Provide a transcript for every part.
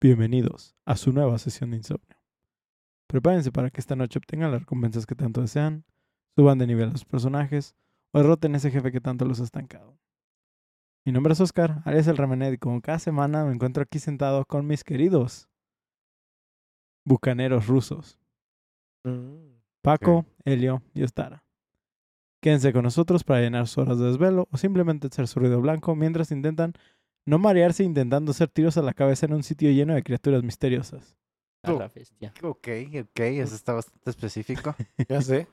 Bienvenidos a su nueva sesión de insomnio. Prepárense para que esta noche obtengan las recompensas que tanto desean, suban de nivel a sus personajes o derroten a ese jefe que tanto los ha estancado. Mi nombre es Oscar, alias el Remené, y como cada semana me encuentro aquí sentado con mis queridos bucaneros rusos, Paco, Helio y Ostara. Quédense con nosotros para llenar sus horas de desvelo o simplemente hacer su ruido blanco mientras intentan no marearse intentando hacer tiros a la cabeza en un sitio lleno de criaturas misteriosas. A la bestia. Ok, ok, eso está bastante específico. Ya sé.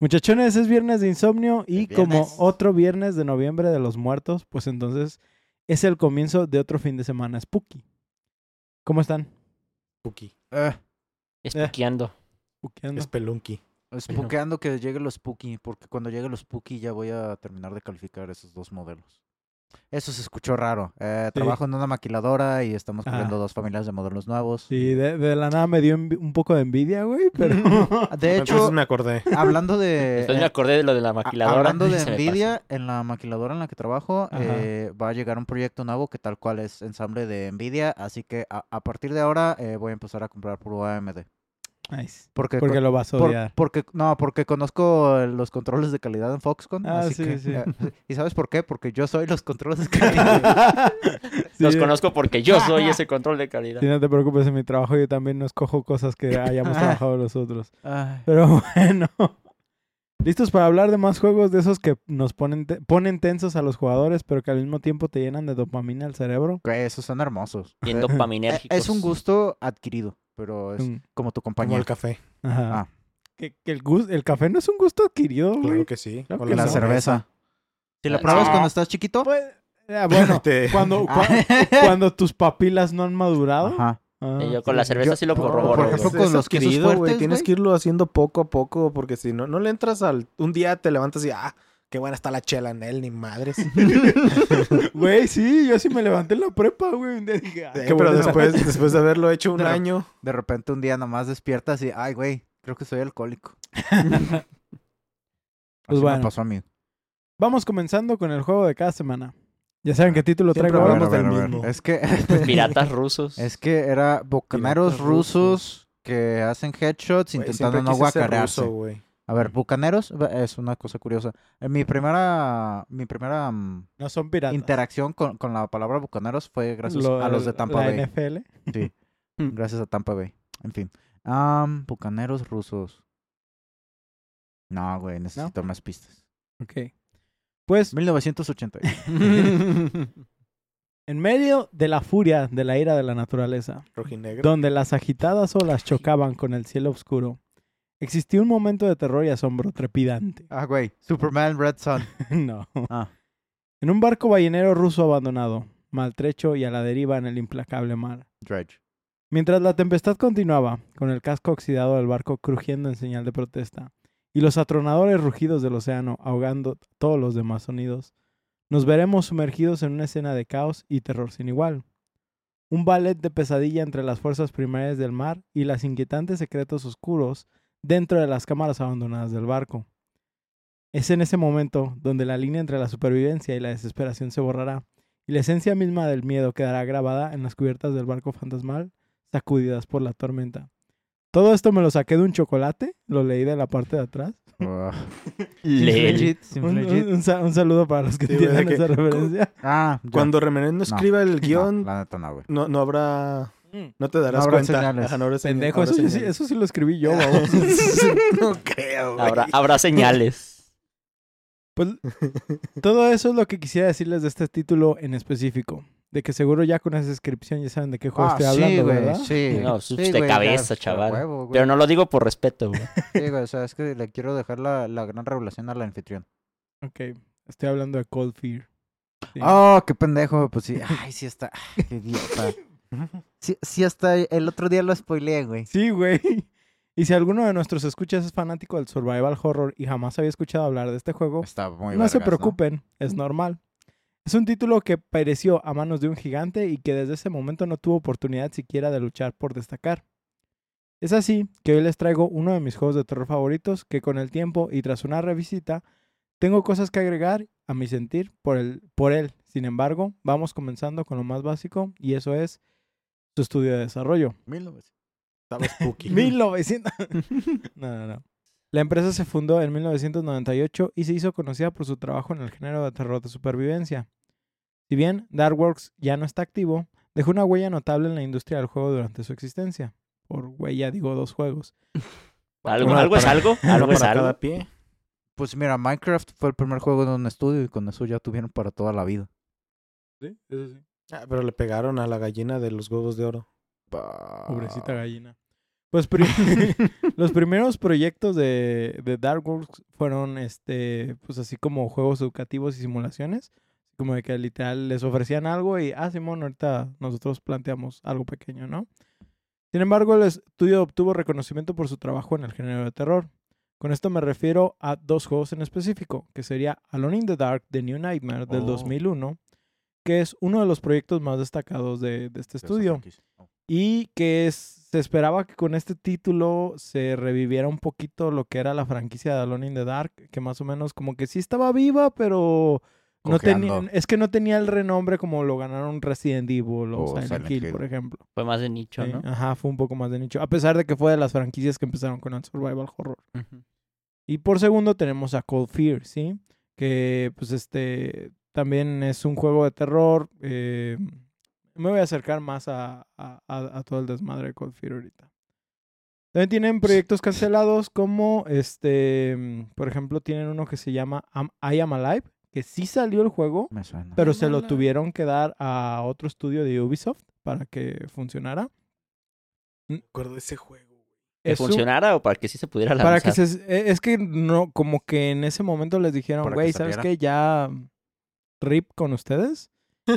Muchachones, es viernes de insomnio y como otro viernes de noviembre de los muertos, pues entonces es el comienzo de otro fin de semana spooky. ¿Cómo están? Spooky. Eh, Espuqueando. Spookeando. Spelunky. Spookeando que llegue los spooky, porque cuando llegue los spooky ya voy a terminar de calificar esos dos modelos. Eso se escuchó raro. Eh, Sí. Trabajo en una maquiladora y estamos Ah. corriendo dos familias de modelos nuevos. Sí, de, de la nada me dio un poco de envidia, güey, pero... De hecho, Entonces me acordé. hablando de... Me eh, acordé de lo de la maquiladora. Hablando de se me Nvidia, en la maquiladora en la que trabajo eh, va a llegar un proyecto nuevo que tal cual es ensamble de Nvidia, así que a, a partir de ahora eh, voy a empezar a comprar puro AMD. Nice. Porque, Porque lo vas a por- odiar. porque no, porque conozco los controles de calidad en Foxconn. Ah, así sí, que, sí. eh, ¿Y sabes por qué? Porque yo soy los controles de calidad. Sí, Los conozco porque yo soy ese control de calidad. Sí, no te preocupes, en mi trabajo yo también no escojo cosas que hayamos trabajado nosotros. Ay, Pero bueno. ¿Listos para hablar de más juegos de esos que nos ponen, te- ponen tensos a los jugadores, pero que al mismo tiempo te llenan de dopamina al cerebro? esos son hermosos. Bien Eh, dopaminérgicos. Es un gusto adquirido, pero es Mm, como tu Como compañía. el café. Ajá. Ah. Que, que el, gus- el café no es un gusto adquirido, güey. Claro que sí. Claro que la no. cerveza. Si la Ah, pruebas no. cuando estás chiquito. Pues, ah, bueno, Te- cuando, cua- cuando tus papilas no han madurado. Ajá. Ah, Y yo con la cerveza Yo- sí lo corroboro. por ejemplo, con los adquirido, güey. Tienes que irlo haciendo poco a poco porque si no, no le entras al... Un día te levantas y, ah, qué buena está la chela en él, ni madres. Güey, sí, yo sí me levanté en la prepa, güey. Dije, ah, Sí, pero después, después de haberlo hecho un año... De repente un día nomás despiertas y, ay, güey, creo que soy alcohólico. Pues Así me pasó a mí. Vamos comenzando con el juego de cada semana. Ya saben qué título Siempre traigo hablamos del mismo. Es que, Piratas rusos. es que era bucaneros Piratas rusos que hacen headshots intentando siempre no guacarearse. ruso, güey. A ver, bucaneros es una cosa curiosa. Eh, Mi primera, mi primera mm, No son piratas. interacción con, con la palabra bucaneros fue gracias Lo- a los de Tampa la Bay. NFL. Sí, Mm. gracias a Tampa Bay. En fin. Bucaneros rusos. No, güey, necesito más pistas. Ok. Pues 1980. en medio de la furia de la ira de la naturaleza, Rojinegro. donde las agitadas olas chocaban con el cielo oscuro, existió un momento de terror y asombro trepidante. ah, güey. Superman Red Sun. no. Ah. En un barco ballenero ruso abandonado, maltrecho y a la deriva en el implacable mar. Dredge. Mientras la tempestad continuaba, con el casco oxidado del barco crujiendo en señal de protesta, y los atronadores rugidos del océano ahogando todos los demás sonidos, nos veremos sumergidos en una escena de caos y terror sin igual. Un ballet de pesadilla entre las fuerzas primarias del mar y las inquietantes secretos oscuros dentro de las cámaras abandonadas del barco. Es en ese momento donde la línea entre la supervivencia y la desesperación se borrará, y la esencia misma del miedo quedará grabada en las cubiertas del barco fantasmal sacudidas por la tormenta. Todo esto me lo saqué de un chocolate, lo leí de la parte de atrás. Ah. Legit, Un, saludo para los que Sí, que- esa referencia. Ah. Cuando Remenendo escriba el No, guion, la neta no, güey. no, no habrá... No te darás habrá cuenta. señales. Ajá, no habrá señal- Pendejo, habrá eso, sí- señales. eso sí lo escribí yo, vamos. no creo, güey. Habrá, habrá señales. Pues todo eso es lo que quisiera decirles de este título en específico. De que seguro ya con esa descripción ya saben de qué juego Ah, estoy sí, hablando, güey, ¿verdad? Sí, No, sí, de güey, cabeza, chaval. huevo, güey. Pero no lo digo por respeto, güey. Sí, güey, o sea, es que le quiero dejar la, la gran revelación al anfitrión. Ok, estoy hablando de Cold Fear. Sí. Oh, qué pendejo, pues sí. Ay, sí está. Ay, qué idiota. Sí, sí hasta el otro día lo spoileé, güey. Sí, güey. Y si alguno de nuestros escuchas es fanático del survival horror y jamás había escuchado hablar de este juego, Está muy no se preocupen, es normal. Es un título que pereció a manos de un gigante y que desde ese momento no tuvo oportunidad siquiera de luchar por destacar. Es así que hoy les traigo uno de mis juegos de terror favoritos que con el tiempo y tras una revisita tengo cosas que agregar a mi sentir por, el, por él. Sin embargo, vamos comenzando con lo más básico y eso es su estudio de desarrollo. 1900. Estaba spooky. 1900. no, no, no. La empresa se fundó en 1998 y se hizo conocida por su trabajo en el género de terror de supervivencia. Si bien Darkworks ya no está activo, dejó una huella notable en la industria del juego durante su existencia. Por huella digo dos juegos. ¿Algo, algo es algo? ¿Algo es algo? pie. Pues mira, Minecraft fue el primer juego de un estudio y con eso ya tuvieron para toda la vida. Sí, eso sí. Ah, pero le pegaron a la gallina de los huevos de oro. Pobrecita gallina. Pues los primeros proyectos de, de Darkworks fueron este, pues así como juegos educativos y simulaciones. Como de que literal les ofrecían algo y, ah, Simón, ahorita nosotros planteamos algo pequeño, ¿no? Sin embargo, el estudio obtuvo reconocimiento por su trabajo en el género de terror. Con esto me refiero a dos juegos en específico, que sería Alone in the Dark The New Nightmare del Oh. 2001, que es uno de los proyectos más destacados de, de este estudio. Oh. y que es- se esperaba que con este título se reviviera un poquito lo que era la franquicia de Alone in the Dark, que más o menos como que sí estaba viva, pero no tenía, es que no tenía el renombre como lo ganaron Resident Evil o O Silent, Silent Hill, Hill. por ejemplo. Fue más de nicho, Sí, ¿no? Ajá, fue un poco más de nicho, a pesar de que fue de las franquicias que empezaron con el survival horror. Y por segundo tenemos a Cold Fear, ¿sí? Que pues este también es un juego de terror. eh, me voy a acercar más a, a- a- a todo el desmadre de Cold Fear ahorita. También tienen proyectos cancelados como, este, mm, por ejemplo, tienen uno que se llama Am- I Am Alive, que sí salió el juego, Me suena. pero se lo tuvieron que dar a otro estudio de Ubisoft para que funcionara. Me acuerdo de ese juego. ¿Que Es un- funcionara o para que sí se pudiera lanzar? Para que se... Es que no, como que en ese momento les dijeron, güey, ¿sabes saliera". qué? Ya rip con ustedes.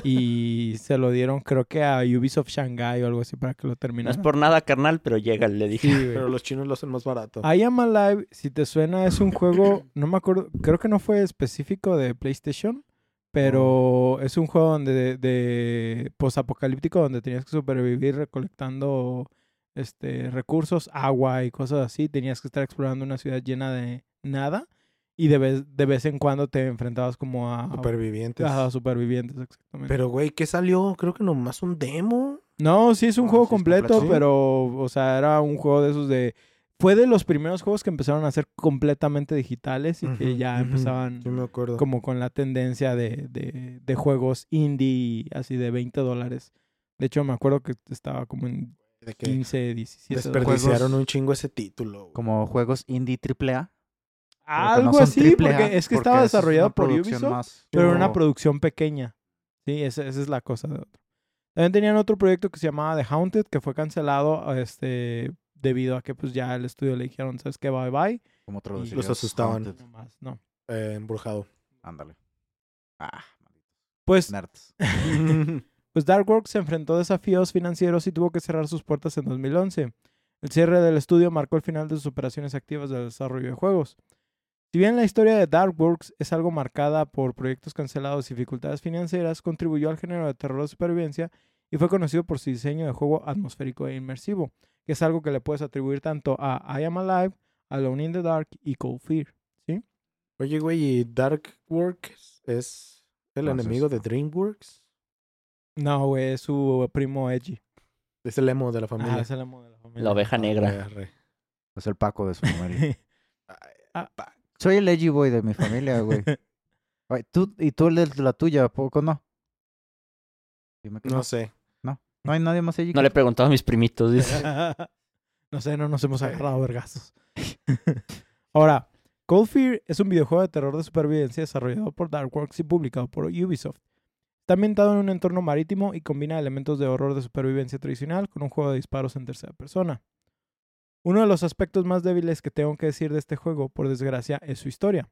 y se lo dieron, creo que a Ubisoft Shanghai o algo así para que lo No es por nada, carnal, pero llega, le dije. Sí. Pero los chinos lo hacen más barato. I Am Alive, si te suena, es un juego, no me acuerdo, creo que no fue específico de PlayStation, pero es un juego donde de, de posapocalíptico donde tenías que sobrevivir recolectando este recursos, agua y cosas así, tenías que estar explorando una ciudad llena de nada y de vez, de vez en cuando te enfrentabas como a, Supervivientes. a supervivientes exactamente. Pero, güey, ¿qué salió? Creo que nomás un demo. No, sí es un Ah, juego sí completo, completo. pero, o sea, era un juego de esos de... Fue de los primeros juegos que empezaron a ser completamente digitales y que ya empezaban Sí, me acuerdo. como con la tendencia de, de, de juegos indie así de 20 dólares. De hecho, me acuerdo que estaba como en De que 15, 17 dólares. desperdiciaron Juegos- un chingo ese título. güey. Como juegos indie AAA. pero no Algo así, A, porque es que porque estaba desarrollado por Ubisoft. más- Pero era una producción pequeña. Sí, esa, esa es la cosa de otro. También tenían otro proyecto que se llamaba The Haunted, que fue cancelado este, debido a que pues ya el estudio le dijeron, ¿sabes qué? Bye bye. Como Los traducirías asustaban. Haunted. No más, no. Eh, embrujado. Ándale. Ah, Pues, nerds. pues Darkworks se enfrentó a desafíos financieros y tuvo que cerrar sus puertas en 2011. El cierre del estudio marcó el final de sus operaciones activas de desarrollo de juegos. Si bien la historia de Darkworks es algo marcada por proyectos cancelados y dificultades financieras, contribuyó al género de terror de supervivencia y fue conocido por su diseño de juego atmosférico e inmersivo, que es algo que le puedes atribuir tanto a I Am Alive, Alone in the Dark y Cold Fear. Oye, güey, ¿y Darkworks es el enemigo de. DreamWorks? No, güey, es su primo Edgy. Es el emo de la familia. Ah, es el amo de la familia. La oveja negra. Arre, arre. Es el Paco de su familia. Ah, Soy el edgy boy de mi familia, güey. Oye, tú, y tú el de la tuya, ¿a poco no? Dime que no. No sé. No hay nadie más edgy. No que le tú? preguntaba a mis primitos. dice. no sé, no nos hemos agarrado a vergazos. Ahora, Cold Fear es un videojuego de terror de supervivencia desarrollado por Darkworks y publicado por Ubisoft. Está ambientado en un entorno marítimo y combina elementos de horror de supervivencia tradicional con un juego de disparos en tercera persona. Uno de los aspectos más débiles que tengo que decir de este juego, por desgracia, es su historia.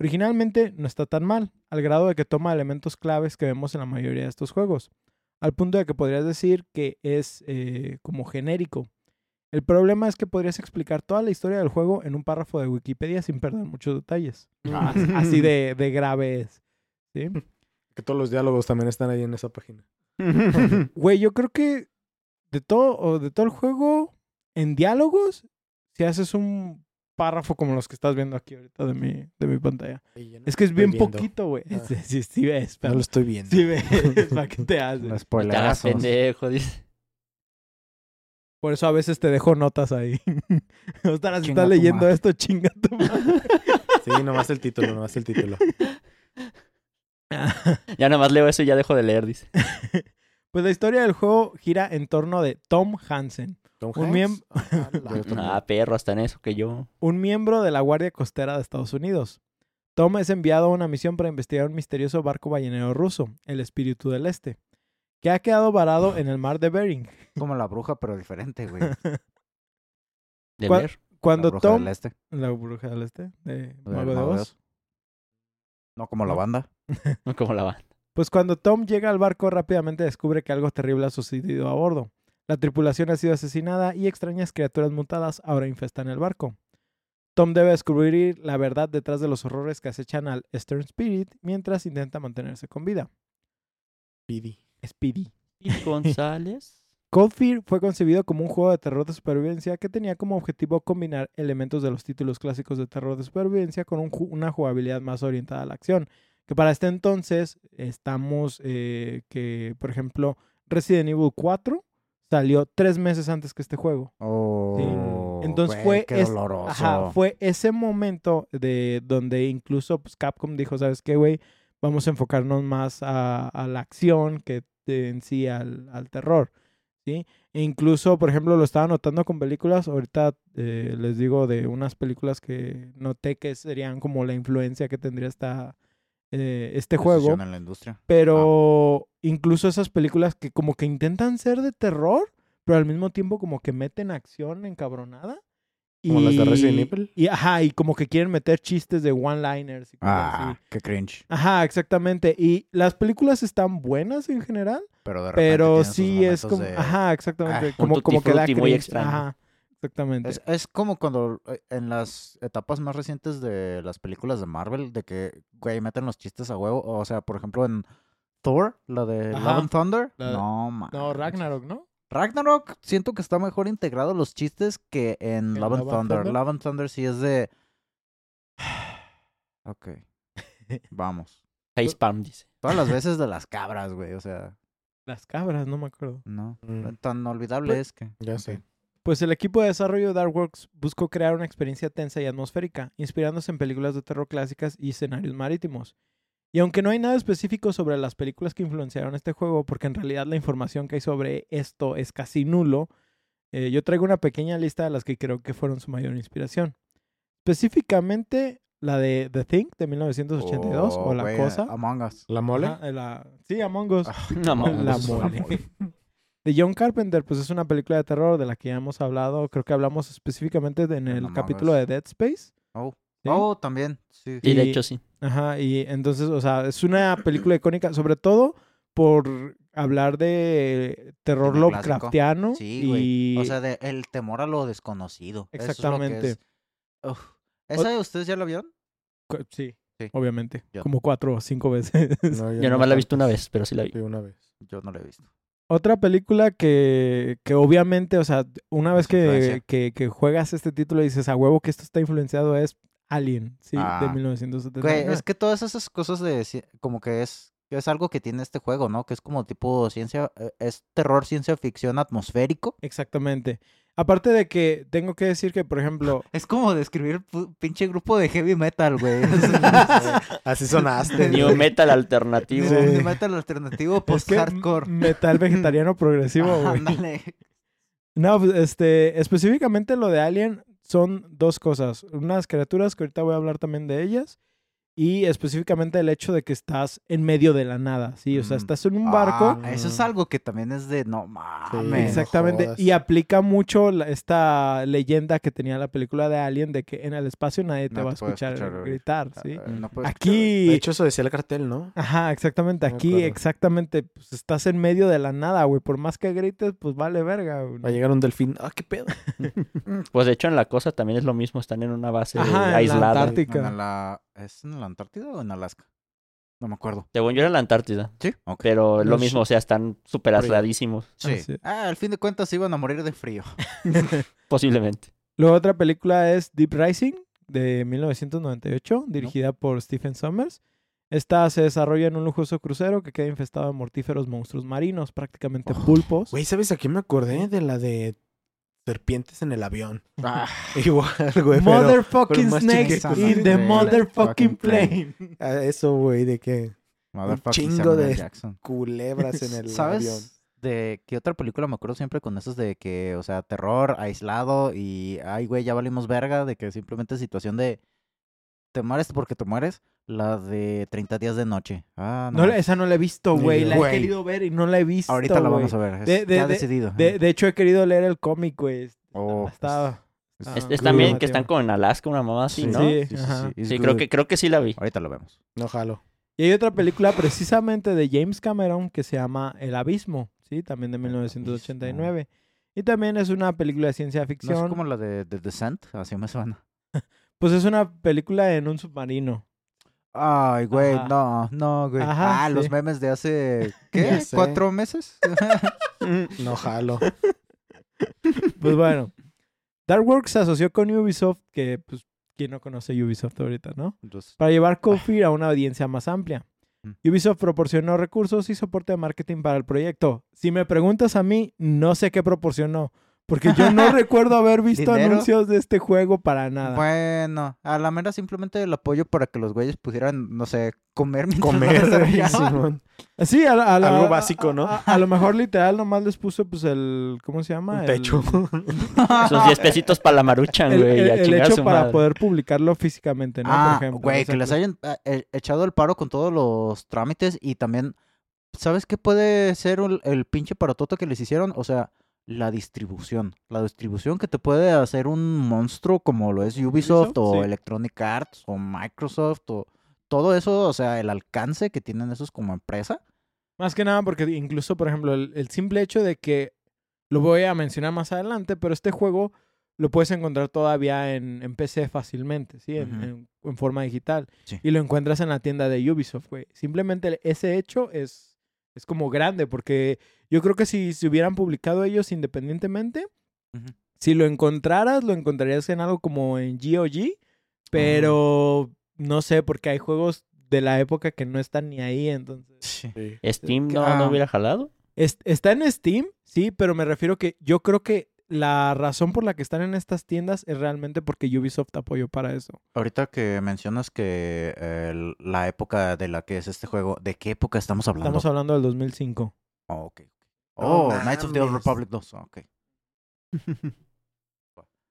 Originalmente no está tan mal, al grado de que toma elementos claves que vemos en la mayoría de estos juegos, al punto de que podrías decir que es eh, como genérico. El problema es que podrías explicar toda la historia del juego en un párrafo de Wikipedia sin perder muchos detalles. As- Así de, de grave es. ¿sí? Que todos los diálogos también están ahí en esa página. Güey, yo creo que de todo, o de todo el juego, en diálogos, si haces un párrafo como los que estás viendo aquí ahorita de mi, de mi pantalla. Es que es bien poquito, güey. Ah. Sí, sí, sí ves, No lo estoy viendo. sí ves, ¿para qué te haces? Los pendejo, dice. Por eso a veces te dejo notas ahí. Si Chinga estás leyendo madre. esto, chinga tu madre. Sí, nomás el título, nomás el título. Ya nada más leo eso y ya dejo de leer, dice. Pues la historia del juego gira en torno de Tom Hansen, Tom Un Hanks. Ah, Ah, perro, hasta en eso que yo. un miembro de la Guardia Costera de Estados Unidos. Tom es enviado a una misión para investigar un misterioso barco ballenero ruso, el Espíritu del Este, que ha quedado varado en el mar de Bering. Como la bruja, pero diferente, güey. De ¿Cuál- leer. Cuando la bruja Tom... del este. La bruja del Este, de Mago de Oz. No como la banda. No como la banda. Pues cuando Tom llega al barco rápidamente descubre que algo terrible ha sucedido a bordo. La tripulación ha sido asesinada y extrañas criaturas mutadas ahora infestan el barco. Tom debe descubrir la verdad detrás de los horrores que acechan al Stern Spirit mientras intenta mantenerse con vida. Speedy. Speedy. Y González. Cold Fear fue concebido como un juego de terror de supervivencia que tenía como objetivo combinar elementos de los títulos clásicos de terror de supervivencia con un ju- una jugabilidad más orientada a la acción. Que para este entonces estamos eh, que, por ejemplo, Resident Evil 4 salió tres meses antes que este juego. Oh, Entonces güey, fue, qué es- doloroso. ajá, fue ese momento de donde incluso pues, Capcom dijo, ¿sabes qué, güey? Vamos a enfocarnos más a, a la acción que en sí al, al terror, ¿sí? E incluso, por ejemplo, lo estaba notando con películas. Ahorita eh, les digo de unas películas que noté que serían como la influencia que tendría esta, eh, este juego. En la industria. Pero incluso esas películas que como que intentan ser de terror, pero al mismo tiempo como que meten acción encabronada. Como las de Resident Evil. Y ajá, y como que quieren meter chistes de one-liners y cosas Ah, así. qué cringe. Ajá, exactamente. Y las películas están buenas en general, Pero de repente pero sí es como... de- Ajá, exactamente. Ah, como como que da frutti muy cringe. extraño. Ajá, exactamente. Es, es como cuando eh, en las etapas más recientes de las películas de Marvel, de que, güey, meten los chistes a huevo. O sea, por ejemplo, en Thor, la de Ajá. Love and Thunder. La de- No, man. No, Ragnarok, ¿no? Ragnarok siento que está mejor integrado los chistes que en ¿En Love and Love and Thunder. Thunder? Love and Thunder sí es de... Ok. Vamos. Facepalm, dice. Todas las veces de las cabras, güey. O sea, Las cabras, no me acuerdo. no. Mm, Tan olvidable Pues- es que... ya ok. sé. Pues el equipo de desarrollo de Darkworks buscó crear una experiencia tensa y atmosférica, inspirándose en películas de terror clásicas y escenarios marítimos. Y aunque no hay nada específico sobre las películas que influenciaron este juego, porque en realidad la información que hay sobre esto es casi nulo, eh, yo traigo una pequeña lista de las que creo que fueron su mayor inspiración. Específicamente la de The Thing de 1982 o Oh, La güey, Cosa. Among Us. ¿La mole? Ajá, la- Sí, Among Us. La mole. la mole. De John Carpenter, pues es una película de terror de la que ya hemos hablado. Creo que hablamos específicamente en el Among capítulo de Dead Space. Oh. ¿sí? Oh, también. Sí. Sí, de Y- hecho sí. Ajá, y entonces, o sea, es una película icónica, sobre todo por hablar de terror. Lovecraftiano. Sí, güey. y... O sea, de el temor a lo desconocido. Eso es lo que Exactamente. es-. ¿Esa de ustedes ya la vieron? sí, Sí. obviamente. Yo. Como cuatro o cinco veces. No, Yo nomás la he visto una vez, pero sí la vi. Sí, una vez. Yo no la he visto. Otra película que, que obviamente, o sea, una vez que, que, que juegas este título y dices a huevo que esto está influenciado es Alien, sí, de Ah. 1979. Güey, es que todas esas cosas de como que es es algo que tiene este juego, ¿no? Que es como tipo ciencia, eh, es terror, ciencia ficción atmosférico. Exactamente. Aparte de que tengo que decir que, por ejemplo, Es como describir pinche grupo de heavy metal, güey. Así sonaste. New Metal alternativo. Sí. Heavy metal alternativo es que post-hardcore. metal vegetariano progresivo, güey. ándale. No, pues, este, específicamente lo de Alien son dos cosas. Unas criaturas que ahorita voy a hablar también de ellas. Y específicamente el hecho de que estás en medio de la nada, ¿sí? O sea, Mm. estás en un barco. Ah, eso es algo que también es de no mames. Exactamente, y aplica mucho la- esta leyenda que tenía la película de Alien de que en el espacio nadie te No va a te escuchar, gritar, Ah, ¿sí? eh, no puedes Aquí, De hecho, eso decía el cartel, ¿no? ajá, exactamente, aquí exactamente, pues estás en medio de la nada, güey, por más que grites, pues vale verga, güey. Va a llegar un delfín. Ah, qué pedo. Pues de hecho en la cosa también es lo mismo, están en una base Ajá, en la aislada. Antártica. En la, ¿Es en la Antártida o en Alaska? No me acuerdo. Según yo era la Antártida, Sí, ok. pero es lo mismo, o sea, están súper aisladísimos, Sí. Así es. Ah, al fin de cuentas iban a morir de frío. posiblemente. Luego otra película es Deep Rising de 1998, dirigida por Stephen Sommers. Esta se desarrolla en un lujoso crucero que queda infestado de mortíferos monstruos marinos, prácticamente Oh, pulpos. Güey, ¿sabes a quién me acordé? De la de serpientes en el avión. Ah, Igual, güey. Motherfucking pero snakes in the motherfucking Fucking plane. a eso, güey, de que motherfucking chingo Samuel de- Jackson. culebras en el ¿Sabes avión. de qué otra película me acuerdo siempre con esos de que, o sea, terror, aislado y, ay, güey, ya valimos verga, de que simplemente situación de te mueres porque te mueres? La de 30 días de noche. Ah, no. No, esa no la he visto, güey. La he querido ver y no la he visto. Ahorita la vamos a ver. es- De- de- ya de- decidido. De, de hecho, he querido leer el cómic, güey. Oh, Está. es- Ah, Es, también que están en Alaska, una mamá así, Sí. ¿no? Sí, Sí, sí, sí, creo que, creo que sí la vi. Ahorita lo vemos. No jalo. Y hay otra película precisamente de James Cameron que se llama El Abismo, ¿sí? También de 1989. Y también es una película de ciencia No ficción. es como la de, de Descent, así me suena. Pues es una película en un submarino. Ay, güey, Ajá. no, no, güey. Ajá, ah, los memes de hace, ¿qué? ¿Cuatro meses? No jalo. Pues bueno. Darkworks se asoció con Ubisoft, que pues, ¿quién no conoce Ubisoft ahorita, no? Entonces, Para llevar Cold Fear a una audiencia más amplia. Mm. Ubisoft proporcionó recursos y soporte de marketing para el proyecto. Si me preguntas a mí, no sé qué proporcionó. Porque yo no recuerdo haber visto ¿Dinero? anuncios de este juego para nada. Bueno, a la mera simplemente el apoyo para que los güeyes pudieran, no sé, comer Comer. Simón. Sí, a, la- a la- Algo básico, ¿no? A, a lo mejor literal nomás les puso pues el... ¿Cómo se llama? Un El- techo. Esos 10 pesitos para la maruchan, El, güey. el- a el chingar a hecho para madre. poder publicarlo físicamente, ¿no? ah, Por ejemplo. güey, que les hayan eh, eh, echado el paro con todos los trámites y también, ¿sabes qué puede ser el, el pinche parototo que les hicieron? O sea, la distribución. La distribución que te puede hacer un monstruo como lo es Ubisoft, Ubisoft, o sí. Electronic Arts o Microsoft o todo eso, o sea, el alcance que tienen esos como empresa. Más que nada porque incluso, por ejemplo, el, el simple hecho de que, lo voy a mencionar más adelante, pero este juego lo puedes encontrar todavía en, en PC fácilmente, ¿sí? En, Ujú. en- en forma digital. Sí. Y lo encuentras en la tienda de Ubisoft, güey. Simplemente ese hecho es, es como grande, porque yo creo que si se hubieran publicado ellos independientemente, si lo encontraras, lo encontrarías en algo como en GOG, pero no sé, porque hay juegos de la época que no están ni ahí, entonces... Sí. Sí. Steam no, Ah. no hubiera jalado. Es- está en Steam, sí, pero me refiero que yo creo que la razón por la que están en estas tiendas es realmente porque Ubisoft apoyó para eso. Ahorita que mencionas que eh, la época de la que es este juego, ¿de qué época estamos hablando? Estamos hablando del 2005. Oh, ok. Oh, Knights of the Old. Republic 2. Ok.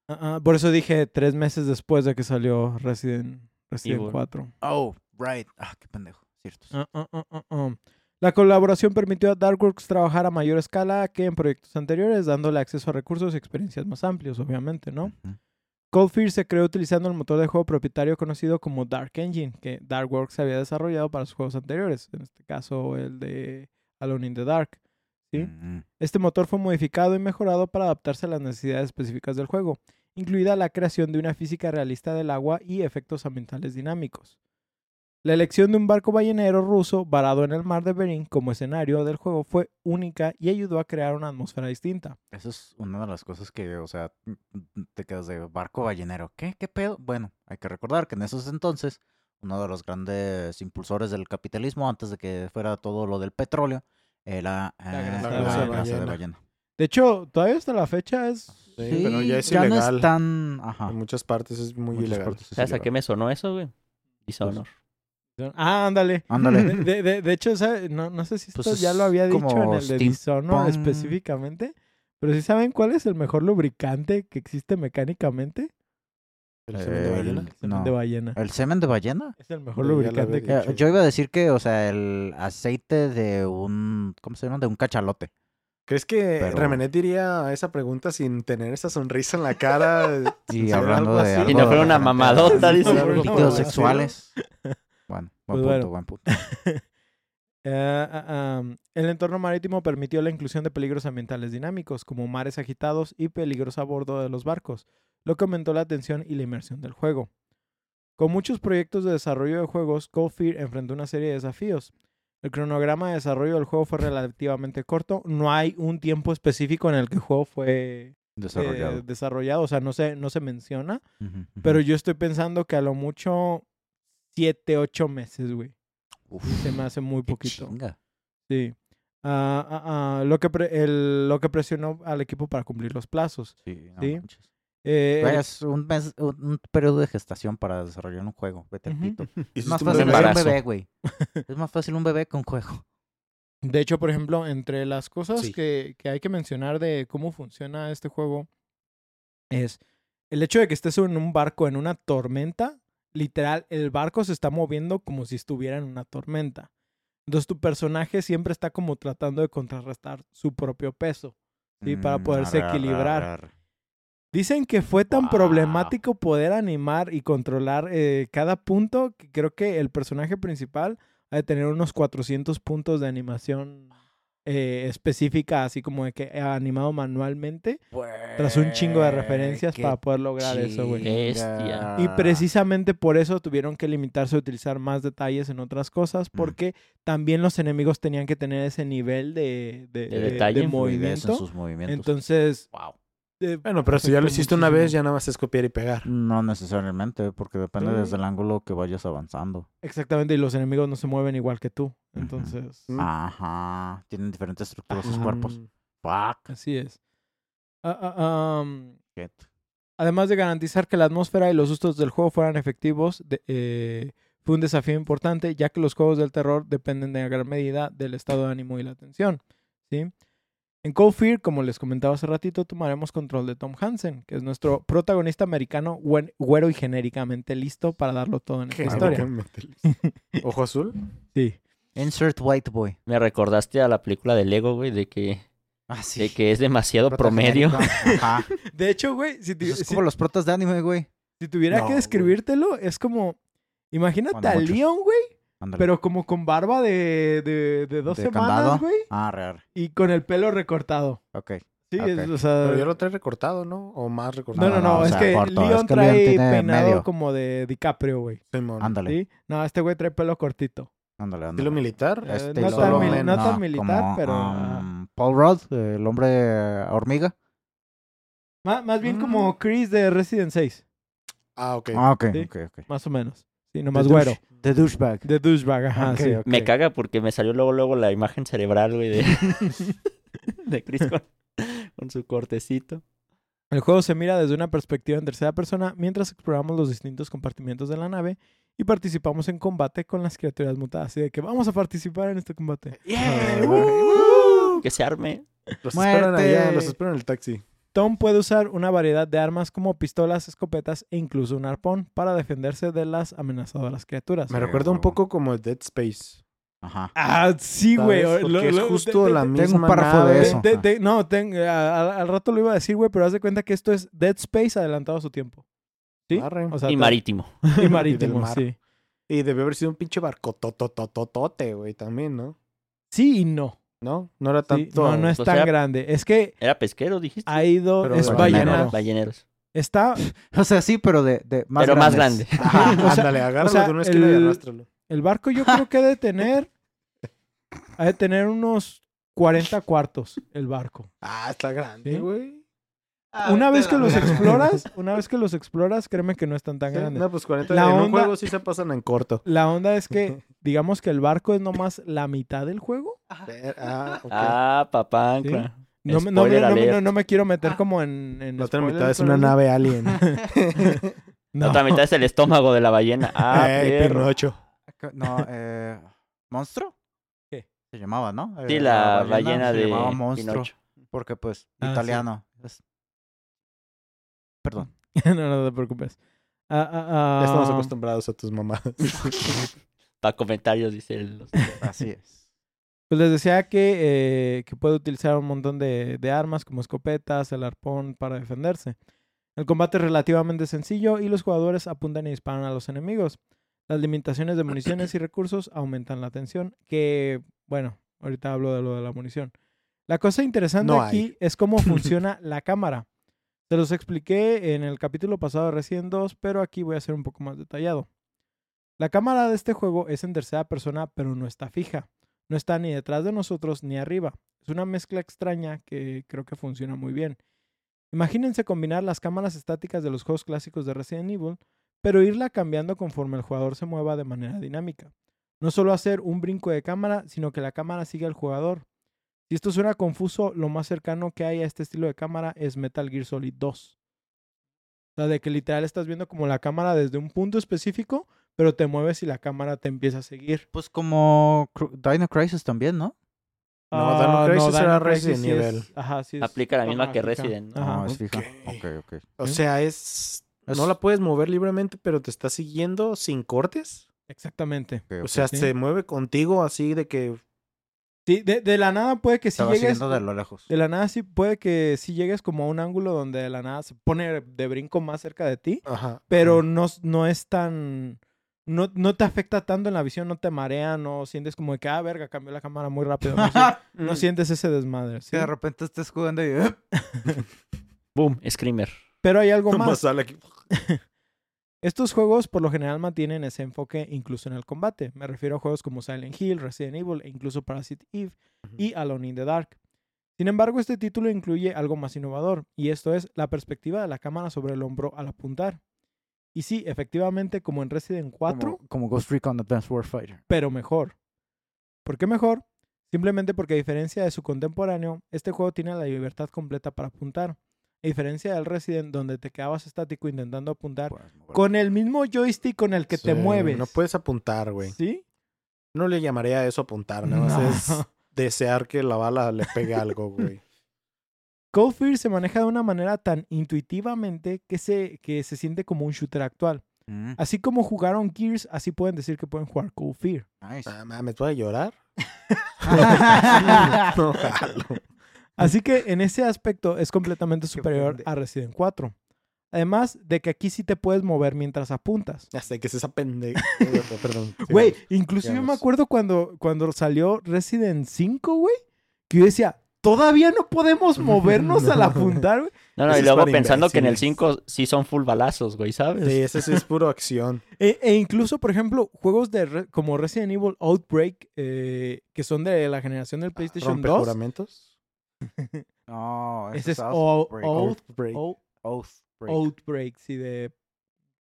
Ah, ah, por eso dije tres meses después de que salió Resident, Resident Evil. 4. Oh, right. Ah, qué pendejo. Cierto. Ah. La colaboración permitió a Darkworks trabajar a mayor escala que en proyectos anteriores, dándole acceso a recursos y experiencias más amplios, obviamente, ¿no? Cold Fear se creó utilizando el motor de juego propietario conocido como Dark Engine, que Darkworks había desarrollado para sus juegos anteriores, en este caso el de Alone in the Dark. ¿sí? Este motor fue modificado y mejorado para adaptarse a las necesidades específicas del juego, incluida la creación de una física realista del agua y efectos ambientales dinámicos. La elección de un barco ballenero ruso varado en el mar de Bering como escenario del juego fue única y ayudó a crear una atmósfera distinta. Eso es una de las cosas que, o sea, te quedas de barco ballenero. ¿Qué? ¿Qué pedo? Bueno, hay que recordar que en esos entonces, uno de los grandes impulsores del capitalismo, antes de que fuera todo lo del petróleo, era eh, La grasa de la ballena. grasa de ballena. De hecho, todavía hasta la fecha es... Sí, pero ya es no ilegal. es tan... Ajá. En muchas partes es muy Muchas ilegal. partes es ¿Sabes a ilegal. qué me sonó eso, güey? Dishonor. Ah, ándale. Ándale. De, de- de- hecho, ¿sabe? no, no sé si esto Pues ya es lo había dicho en el de Dishonored steampunk. específicamente, pero si saben cuál es el mejor lubricante que existe mecánicamente? ¿El semen de ballena? El- Semen no. de ballena. ¿El semen de ballena? Es el mejor Ya lubricante que Eh, yo iba a decir que, o sea, el aceite de un, ¿cómo se llama? De un cachalote. ¿Crees que Pero- Remenet diría a esa pregunta sin tener esa sonrisa en la cara? Y hablando algo de algo Si no fuera una mamadota, dice. Líquidos sexuales. Bueno, Pues buen punto, bueno. buen punto. Ah, am, el entorno marítimo permitió la inclusión de peligros ambientales dinámicos, como mares agitados y peligros a bordo de los barcos, lo que aumentó la atención y la inmersión del juego. Con muchos proyectos de desarrollo de juegos, Cold Fear enfrentó una serie de desafíos. El cronograma de desarrollo del juego fue relativamente corto. No hay un tiempo específico en el que el juego fue Desarrollado. eh, desarrollado, o sea, no se, no se menciona. Pero yo estoy pensando que a lo mucho 7, 8 meses, güey. Uf, Se me hace muy qué poquito. chinga. Sí. Ah, ah, ah, lo, que pre- el- lo que presionó al equipo para cumplir los plazos. Sí, no Sí. Eh, es un, mes, un, un periodo de gestación para desarrollar un juego. Vete al. Es más fácil un bebé, güey. Es más fácil un bebé que un juego. de hecho, por ejemplo, entre las cosas Sí. que, que hay que mencionar de cómo funciona este juego es el hecho de que estés en un barco en una tormenta. Literal, el barco se está moviendo como si estuviera en una tormenta. Entonces tu personaje siempre está como tratando de contrarrestar su propio peso. Sí, para Mm, poderse equilibrar. Dicen que fue tan problemático poder animar y controlar eh, cada punto que creo que el personaje principal ha de tener unos 400 puntos de animación eh, específica, así como de que he animado manualmente, tras un chingo de referencias para poder lograr eso, güey. Y precisamente por eso tuvieron que limitarse a utilizar más detalles en otras cosas, Mm. porque también los enemigos tenían que tener ese nivel de, de, De de- detalle. de Fluidez en movimiento. sus movimientos. Entonces, wow. Eh, Bueno, pero si ya lo afectó hiciste una vez, ya nada más es copiar y pegar. No necesariamente, porque depende Sí. desde el ángulo que vayas avanzando. Exactamente, y los enemigos no se mueven igual que tú. Entonces, Mm. Ajá. Tienen diferentes estructuras sus cuerpos. Mm. Fuck. así es. Ah, ah, Shit. además de garantizar que la atmósfera y los sustos del juego fueran efectivos, de- eh, fue un desafío importante, ya que los juegos del terror dependen de gran medida del estado de ánimo y la atención. ¿sí? En Cold Fear, como les comentaba hace ratito, tomaremos control de Tom Hansen, que es nuestro protagonista americano, güero y genéricamente listo para darlo todo en esta historia. Genéricamente listo. ¿Ojo azul? Sí. Insert white boy. Me recordaste a la película de Lego, güey, de que, Ah, sí. de que es demasiado Prota promedio. Ajá. De hecho, güey, si, Pues es si- como los protas de anime, güey. si tuviera No, que güey. describírtelo, es como... Imagínate Bueno, a muchos. Leon, güey, Pero como con barba de, de, de dos ¿De semanas, candado? güey, Ah, real. y con el pelo recortado. Ok. Sí, es, o sea... Pero ya lo trae recortado, ¿no? O más recortado. No, no, No, o es sea, que corto, Leon es que Leon trae tiene peinado medio. como de DiCaprio, güey. Ándale. ¿Sí? No, este güey trae pelo cortito. Ándale, ándale. ¿Estilo militar? Eh, Este, no solo tan mil- men- no tan militar, como, pero, um, Paul Rudd, el hombre eh, hormiga. Má- más bien Mm. como Chris de Resident 6, Ah, ok. Ah, ok, Sí. ok, ok. más o menos. Sí, nomás güero. The douchebag. De douchebag, ajá, sí. Me caga porque me salió luego, luego la imagen cerebral, güey, de, de Chris con, con su cortecito. El juego se mira desde una perspectiva en tercera persona mientras exploramos los distintos compartimientos de la nave y participamos en combate con las criaturas mutadas. Así de que vamos a participar en este combate. Yeah, Ah, güey. Que se arme. Los esperan allá, los esperan en el taxi. Tom puede usar una variedad de armas como pistolas, escopetas e incluso un arpón para defenderse de las amenazadoras criaturas. Me recuerda un poco como Dead Space. Ajá. Ah, sí, güey. es justo de- de- la de- misma Tengo un párrafo de eso. de- de- no, ten- a- a- al rato lo iba a decir, güey, pero haz de cuenta que esto es Dead Space adelantado a su tiempo. ¿Sí? Arre. O sea, Y marítimo. Y marítimo, mar. sí. Y debió haber sido un pinche barco tototototote, güey, también, ¿no? Sí y no. ¿No? No era Sí, tanto... no, no es O tan sea, grande. Es que Era pesquero, dijiste. ha ido... Pero Es ballenero. ballenero. Balleneros. Está... O sea, sí, pero de, de más Pero más grande. Ajá, O sea- ándale, agárralo o sea, de una esquina y el- arrástralo. El barco yo creo que ha de tener... Ha de tener unos 40 cuartos el barco. Ah, está grande, ¿Sí? Güey. Una vez que los exploras, una vez que los exploras, créeme que no están tan Sí, grandes. No, pues 40 La en un juego sí se pasan en corto. La onda es que, digamos que el barco es nomás la mitad del juego. Ver- Ah, ok. Ah, papá. ancla. No, me- no, me- Spoiler no, me- alert. no- no me quiero meter como en... en la otra mitad es una nave alien. No. La otra mitad es el estómago de la ballena. Ah, perro. Pinocho. No, eh... ¿Monstruo? ¿Qué? Se llamaba, ¿no? Sí, Eh, la ballena se de llamaba monstruo. Pinocho. Porque, pues, Ah, sí. italiano. Es- Perdón. no, no te preocupes. Ah, ah, Ya estamos ah, acostumbrados a tus mamadas. Para comentarios, dice el... Así es. Pues les decía que, eh, que puede utilizar un montón de, de armas como escopetas, el arpón para defenderse. El combate es relativamente sencillo y los jugadores apuntan y disparan a los enemigos. Las limitaciones de municiones y recursos aumentan la tensión, que, bueno, ahorita hablo de lo de la munición. La cosa interesante No hay. aquí es cómo funciona la cámara. Se los expliqué en el capítulo pasado de Resident 2, pero aquí voy a ser un poco más detallado. La cámara de este juego es en tercera persona, pero no está fija. No está ni detrás de nosotros ni arriba. Es una mezcla extraña que creo que funciona muy bien. Imagínense combinar las cámaras estáticas de los juegos clásicos de Resident Evil, pero irla cambiando conforme el jugador se mueva de manera dinámica. No solo hacer un brinco de cámara, sino que la cámara siga al jugador. Si esto suena confuso, lo más cercano que hay a este estilo de cámara es Metal Gear Solid 2. O sea, de que literal estás viendo como la cámara desde un punto específico, pero te mueves y la cámara te empieza a seguir. Pues como Dino Crisis también, ¿no? No, Dino Crisis Dino era Crisis Resident sí es- Evil. ajá, sí es- Aplica la misma ajá, que. Resident, ¿no? Ajá. No, es fija. ok. Ok, ok. O sea, es... Es- No la puedes mover libremente, pero te está siguiendo sin cortes. Exactamente. O sea, sí. se mueve contigo así de que... Sí, de, de la nada puede que si Te va llegues. siguiendo de lo lejos. De la nada sí puede que si llegues como a un ángulo donde de la nada se pone de brinco más cerca de ti, Ajá. pero no, no es tan... No, no te afecta tanto en la visión, no te marea, no sientes como de que, ah, verga, cambió la cámara muy rápido. No, si- no sientes ese desmadre. ¿sí? Que de repente estés jugando y... Boom, Screamer. Pero hay algo más. sale aquí. Estos juegos por lo general mantienen ese enfoque incluso en el combate. Me refiero a juegos como Silent Hill, Resident Evil e incluso Parasite Eve y Alone in the Dark. Sin embargo, este título incluye algo más innovador, y esto es la perspectiva de la cámara sobre el hombro al apuntar. Y sí, efectivamente, como en Resident 4, Como, como Ghost Recon Advanced Warfighter. pero mejor. ¿Por qué mejor? Simplemente porque a diferencia de su contemporáneo, este juego tiene la libertad completa para apuntar. A diferencia del Resident, donde te quedabas estático intentando apuntar Puedes con el mismo joystick con el que te mueves. No puedes apuntar, güey. ¿Sí? No le llamaría a eso apuntar, nada más No. es desear que la bala le pegue algo, güey. Cold Fear se maneja de una manera tan intuitivamente que se, que se siente como un shooter actual. Mm, Así como jugaron Gears, así pueden decir que pueden jugar Cold Fear. nice. Ah, mames, ¿puedo llorar? No, jalo. Así que en ese aspecto es completamente superior a Resident 4. Además de que aquí sí te puedes mover mientras apuntas. Ya sé que es esa pendeja. Perdón. Güey, incluso yo me acuerdo cuando, cuando salió Resident 5, güey, que yo decía, todavía no podemos movernos al No. apuntar, güey. No, no, Eso y luego pensando que en el imbéciles. 5 sí son full balazos, güey, ¿sabes? Sí, ese sí es puro acción. E, e incluso, por ejemplo, juegos de re- como Resident Evil Outbreak, eh, que son de la generación del PlayStation ¿Rompe 2. juramentos? No, Ese es Outbreak. O- Outbreak. Outbreak, sí, de...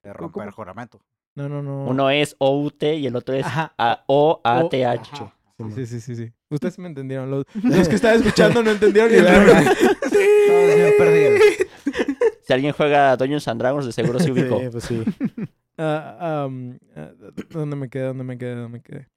de romper ¿cómo? juramento. No, no, no. Uno es OUT y el otro es. A- O-A-T-H. Sí, sí, sí, sí. Ustedes me entendieron. Los, los que estaban escuchando no entendieron ni Todos bien perdidos. Si alguien juega Dungeons and Dragons, de seguro se ubicó. Sí, pues sí. Ah, ah, ¿Dónde me quedé? ¿Dónde me quedé? ¿Dónde me quedé?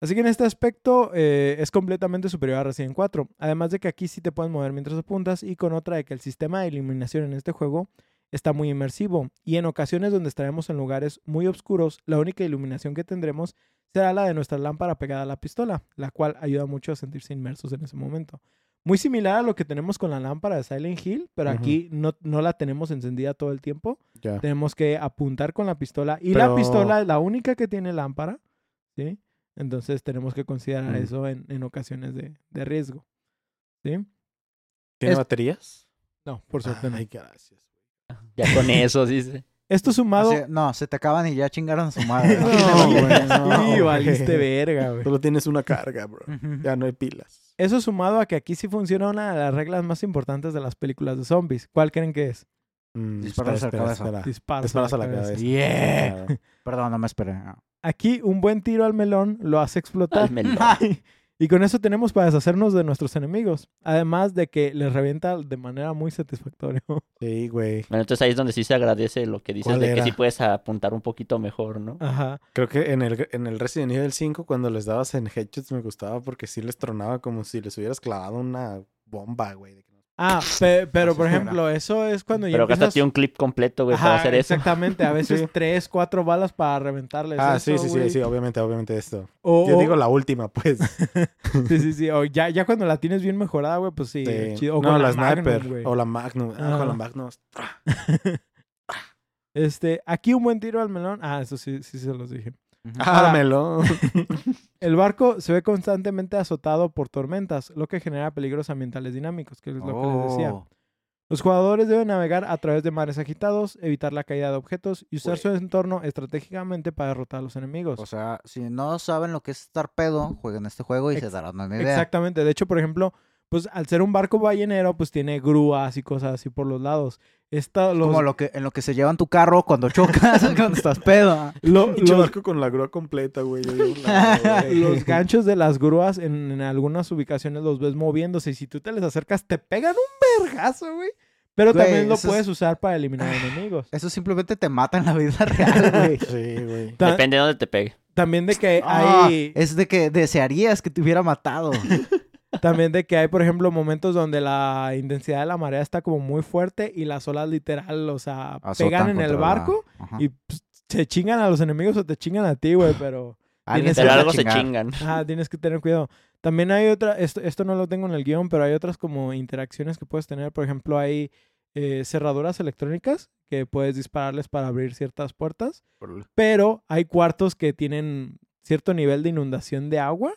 Así que en este aspecto eh, es completamente superior a Resident 4. Además de que aquí sí te puedes mover mientras apuntas y con otra de que el sistema de iluminación en este juego está muy inmersivo. Y en ocasiones donde estaremos en lugares muy oscuros, la única iluminación que tendremos será la de nuestra lámpara pegada a la pistola, la cual ayuda mucho a sentirse inmersos en ese momento. Muy similar a lo que tenemos con la lámpara de Silent Hill, pero aquí no, no la tenemos encendida todo el tiempo. Tenemos que apuntar con la pistola. Y la pistola es la única que tiene lámpara. ¿Sí? Entonces tenemos que considerar Mm. eso en, en ocasiones de, de riesgo. ¿Sí? ¿Tiene Es- baterías? No, por suerte no. Ay, gracias. Ya con eso, dice. Esto sumado. No, se te acaban y ya chingaron a su madre. No, güey, va. sí, no, valiste verga, güey. Solo tienes una carga, bro. Ya no hay pilas. Eso sumado a que aquí sí funciona una de las reglas más importantes de las películas de zombies. ¿Cuál creen que es? Mm, Disparas a la cabeza. Disparas a la cabeza. Yeah. Claro. Perdón, no me esperé. Aquí un buen tiro al melón lo hace explotar. Al melón. y con eso tenemos para deshacernos de nuestros enemigos. Además de que les revienta de manera muy satisfactoria. Sí, güey. Bueno, entonces ahí es donde sí se agradece lo que dices ¿Cuál de que sí puedes apuntar un poquito mejor, ¿no? Ajá. Creo que en el, en el Resident Evil 5, cuando les dabas en headshots, me gustaba porque sí les tronaba como si les hubieras clavado una bomba, güey. Ah, pe- pero por ejemplo, eso es cuando ya Pero empiezas... gástate un clip completo, güey, para Ajá, hacer eso. Exactamente, a veces Sí. tres, cuatro balas para reventarles Ah, eso, sí, sí, sí, güey. sí, obviamente, obviamente esto. O- Yo o- digo la última, pues. Sí, sí, sí. O ya, ya cuando la tienes bien mejorada, güey, pues sí. Sí. chido. O no, con la, la Magnum, sniper. güey. o la Magnum. Ah, con la Magnum. Este, aquí un buen tiro al melón. Ah, eso sí, sí se los dije. Melón. El barco se ve constantemente azotado por tormentas, lo que genera peligros ambientales dinámicos, que es lo que les decía. Oh. Los jugadores deben navegar a través de mares agitados, evitar la caída de objetos y usar su entorno estratégicamente para derrotar a los enemigos. O sea, si no saben lo que es estar pedo, jueguen este juego y se darán una idea. Exactamente. De hecho, por ejemplo, pues al ser un barco ballenero, pues tiene grúas y cosas así por los lados. Esta, los, Como lo que, en lo que se llevan tu carro cuando chocas, cuando estás pedo. lo- Pinche los- barco con la grúa completa, güey. los ganchos de las grúas en, en algunas ubicaciones los ves moviéndose y si tú te les acercas te pegan un vergazo, güey. Pero Güey, también lo es- puedes usar para eliminar enemigos. Eso simplemente te mata en la vida real, güey. Sí, güey. Ta- Depende de dónde te pegue. también de que Ah, hay es de que desearías que te hubiera matado. También de que hay por ejemplo momentos donde la intensidad de la marea está como muy fuerte y las olas literal, o sea, Azotan pegan en el la- barco y pues, se chingan a los enemigos o te chingan a ti, güey, pero Alguien tienes a algo se chingan. Ah, tienes que tener cuidado. También hay otra, esto, esto no lo tengo en el guion, pero hay otras como interacciones que puedes tener. Por ejemplo, hay eh, cerraduras electrónicas que puedes dispararles para abrir ciertas puertas, pero hay cuartos que tienen cierto nivel de inundación de agua.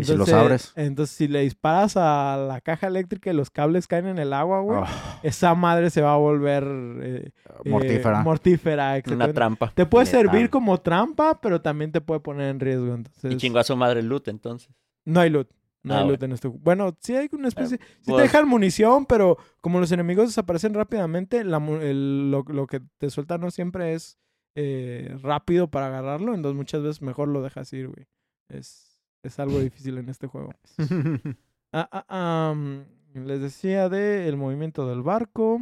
¿Y si los abres? Entonces, si le disparas a la caja eléctrica y los cables caen en el agua, güey, Ah, esa madre se va a volver eh, eh, mortífera. mortífera, Una trampa. Te puede Letal. servir como trampa, pero también te puede poner en riesgo. Entonces, Y chingó a su madre el loot, entonces. no hay loot. No Ah, hay bueno. loot en este juego. Bueno, sí hay una especie. sí te pues- dejan munición, pero como los enemigos desaparecen rápidamente, la mu- el- lo, lo que te sueltan no siempre es eh, rápido para agarrarlo. Entonces muchas veces mejor lo dejas ir, güey. Es, es algo difícil en este juego. Ah, ah, les decía de el movimiento del barco.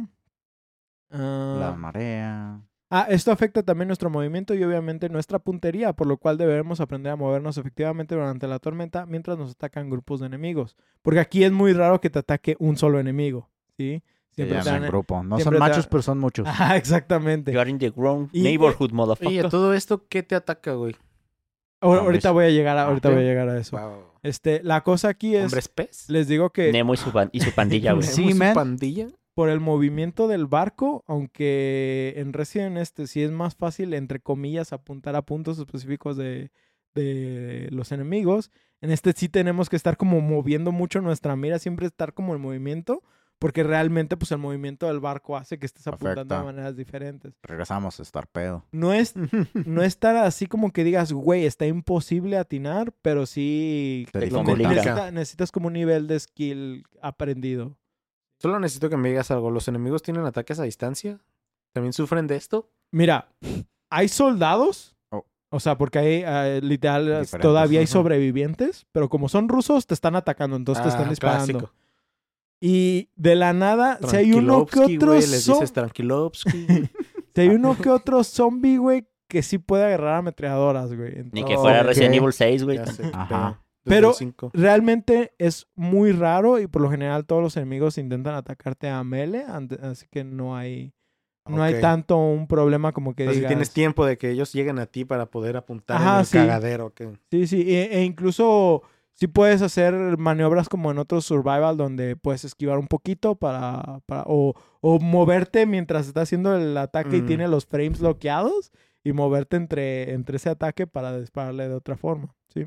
Ah, La marea. Ah, esto afecta también nuestro movimiento y obviamente nuestra puntería, por lo cual debemos aprender a movernos efectivamente durante la tormenta mientras nos atacan grupos de enemigos. Porque aquí es muy raro que te ataque un solo enemigo, ¿sí? Siempre llaman dan- grupo. No siempre son machos, pero son muchos. Ajá, exactamente. You are in the wrong Y- neighborhood, Oye, motherfucker. todo esto, ¿qué te ataca, güey? Ahora- ahorita voy a llegar a, ahorita Ah, voy a llegar a eso. Wow. Este, la cosa aquí es, ¿Hombres pez? les digo que Nemo y su, y su pandilla, güey. Sí, ¿Tenemos su pandilla? por el movimiento del barco, aunque en Resident este sí es más fácil, entre comillas, apuntar a puntos específicos de, de los enemigos, en este sí tenemos que estar como moviendo mucho nuestra mira, siempre estar como en movimiento, porque realmente pues el movimiento del barco hace que estés apuntando de maneras diferentes. Regresamos a estar pedo. No es, no estar así como que digas, güey, está imposible atinar, pero sí Te Te dificulta. complica. necesita- necesitas como un nivel de skill aprendido. Solo necesito que me digas algo. ¿Los enemigos tienen ataques a distancia? ¿También sufren de esto? Mira, hay soldados. Oh. O sea, porque hay eh, literal Diferentes. todavía hay sobrevivientes, pero como son rusos, te están atacando, entonces te están Ah, disparando. clásico. Y de la nada, si hay uno que otro güey, les zo- dices Tranquilovsky. si hay uno que otro zombie, güey, que sí puede agarrar ametralladoras, güey. Ni que fuera Ok. Resident Evil 6, güey. Ajá. Pero-. Realmente es muy raro y por lo general todos los enemigos intentan atacarte a melee, ante- así que no hay no hay tanto un problema como que sea, si digas. tienes tiempo de que ellos lleguen a ti para poder apuntar Ajá, en el sí. cagadero. Que... Sí, sí, e, e incluso sí puedes hacer maniobras como en otros survival donde puedes esquivar un poquito para, para o, o moverte mientras está haciendo el ataque y Mm. tiene los frames bloqueados y moverte entre, entre ese ataque para dispararle de otra forma, ¿sí?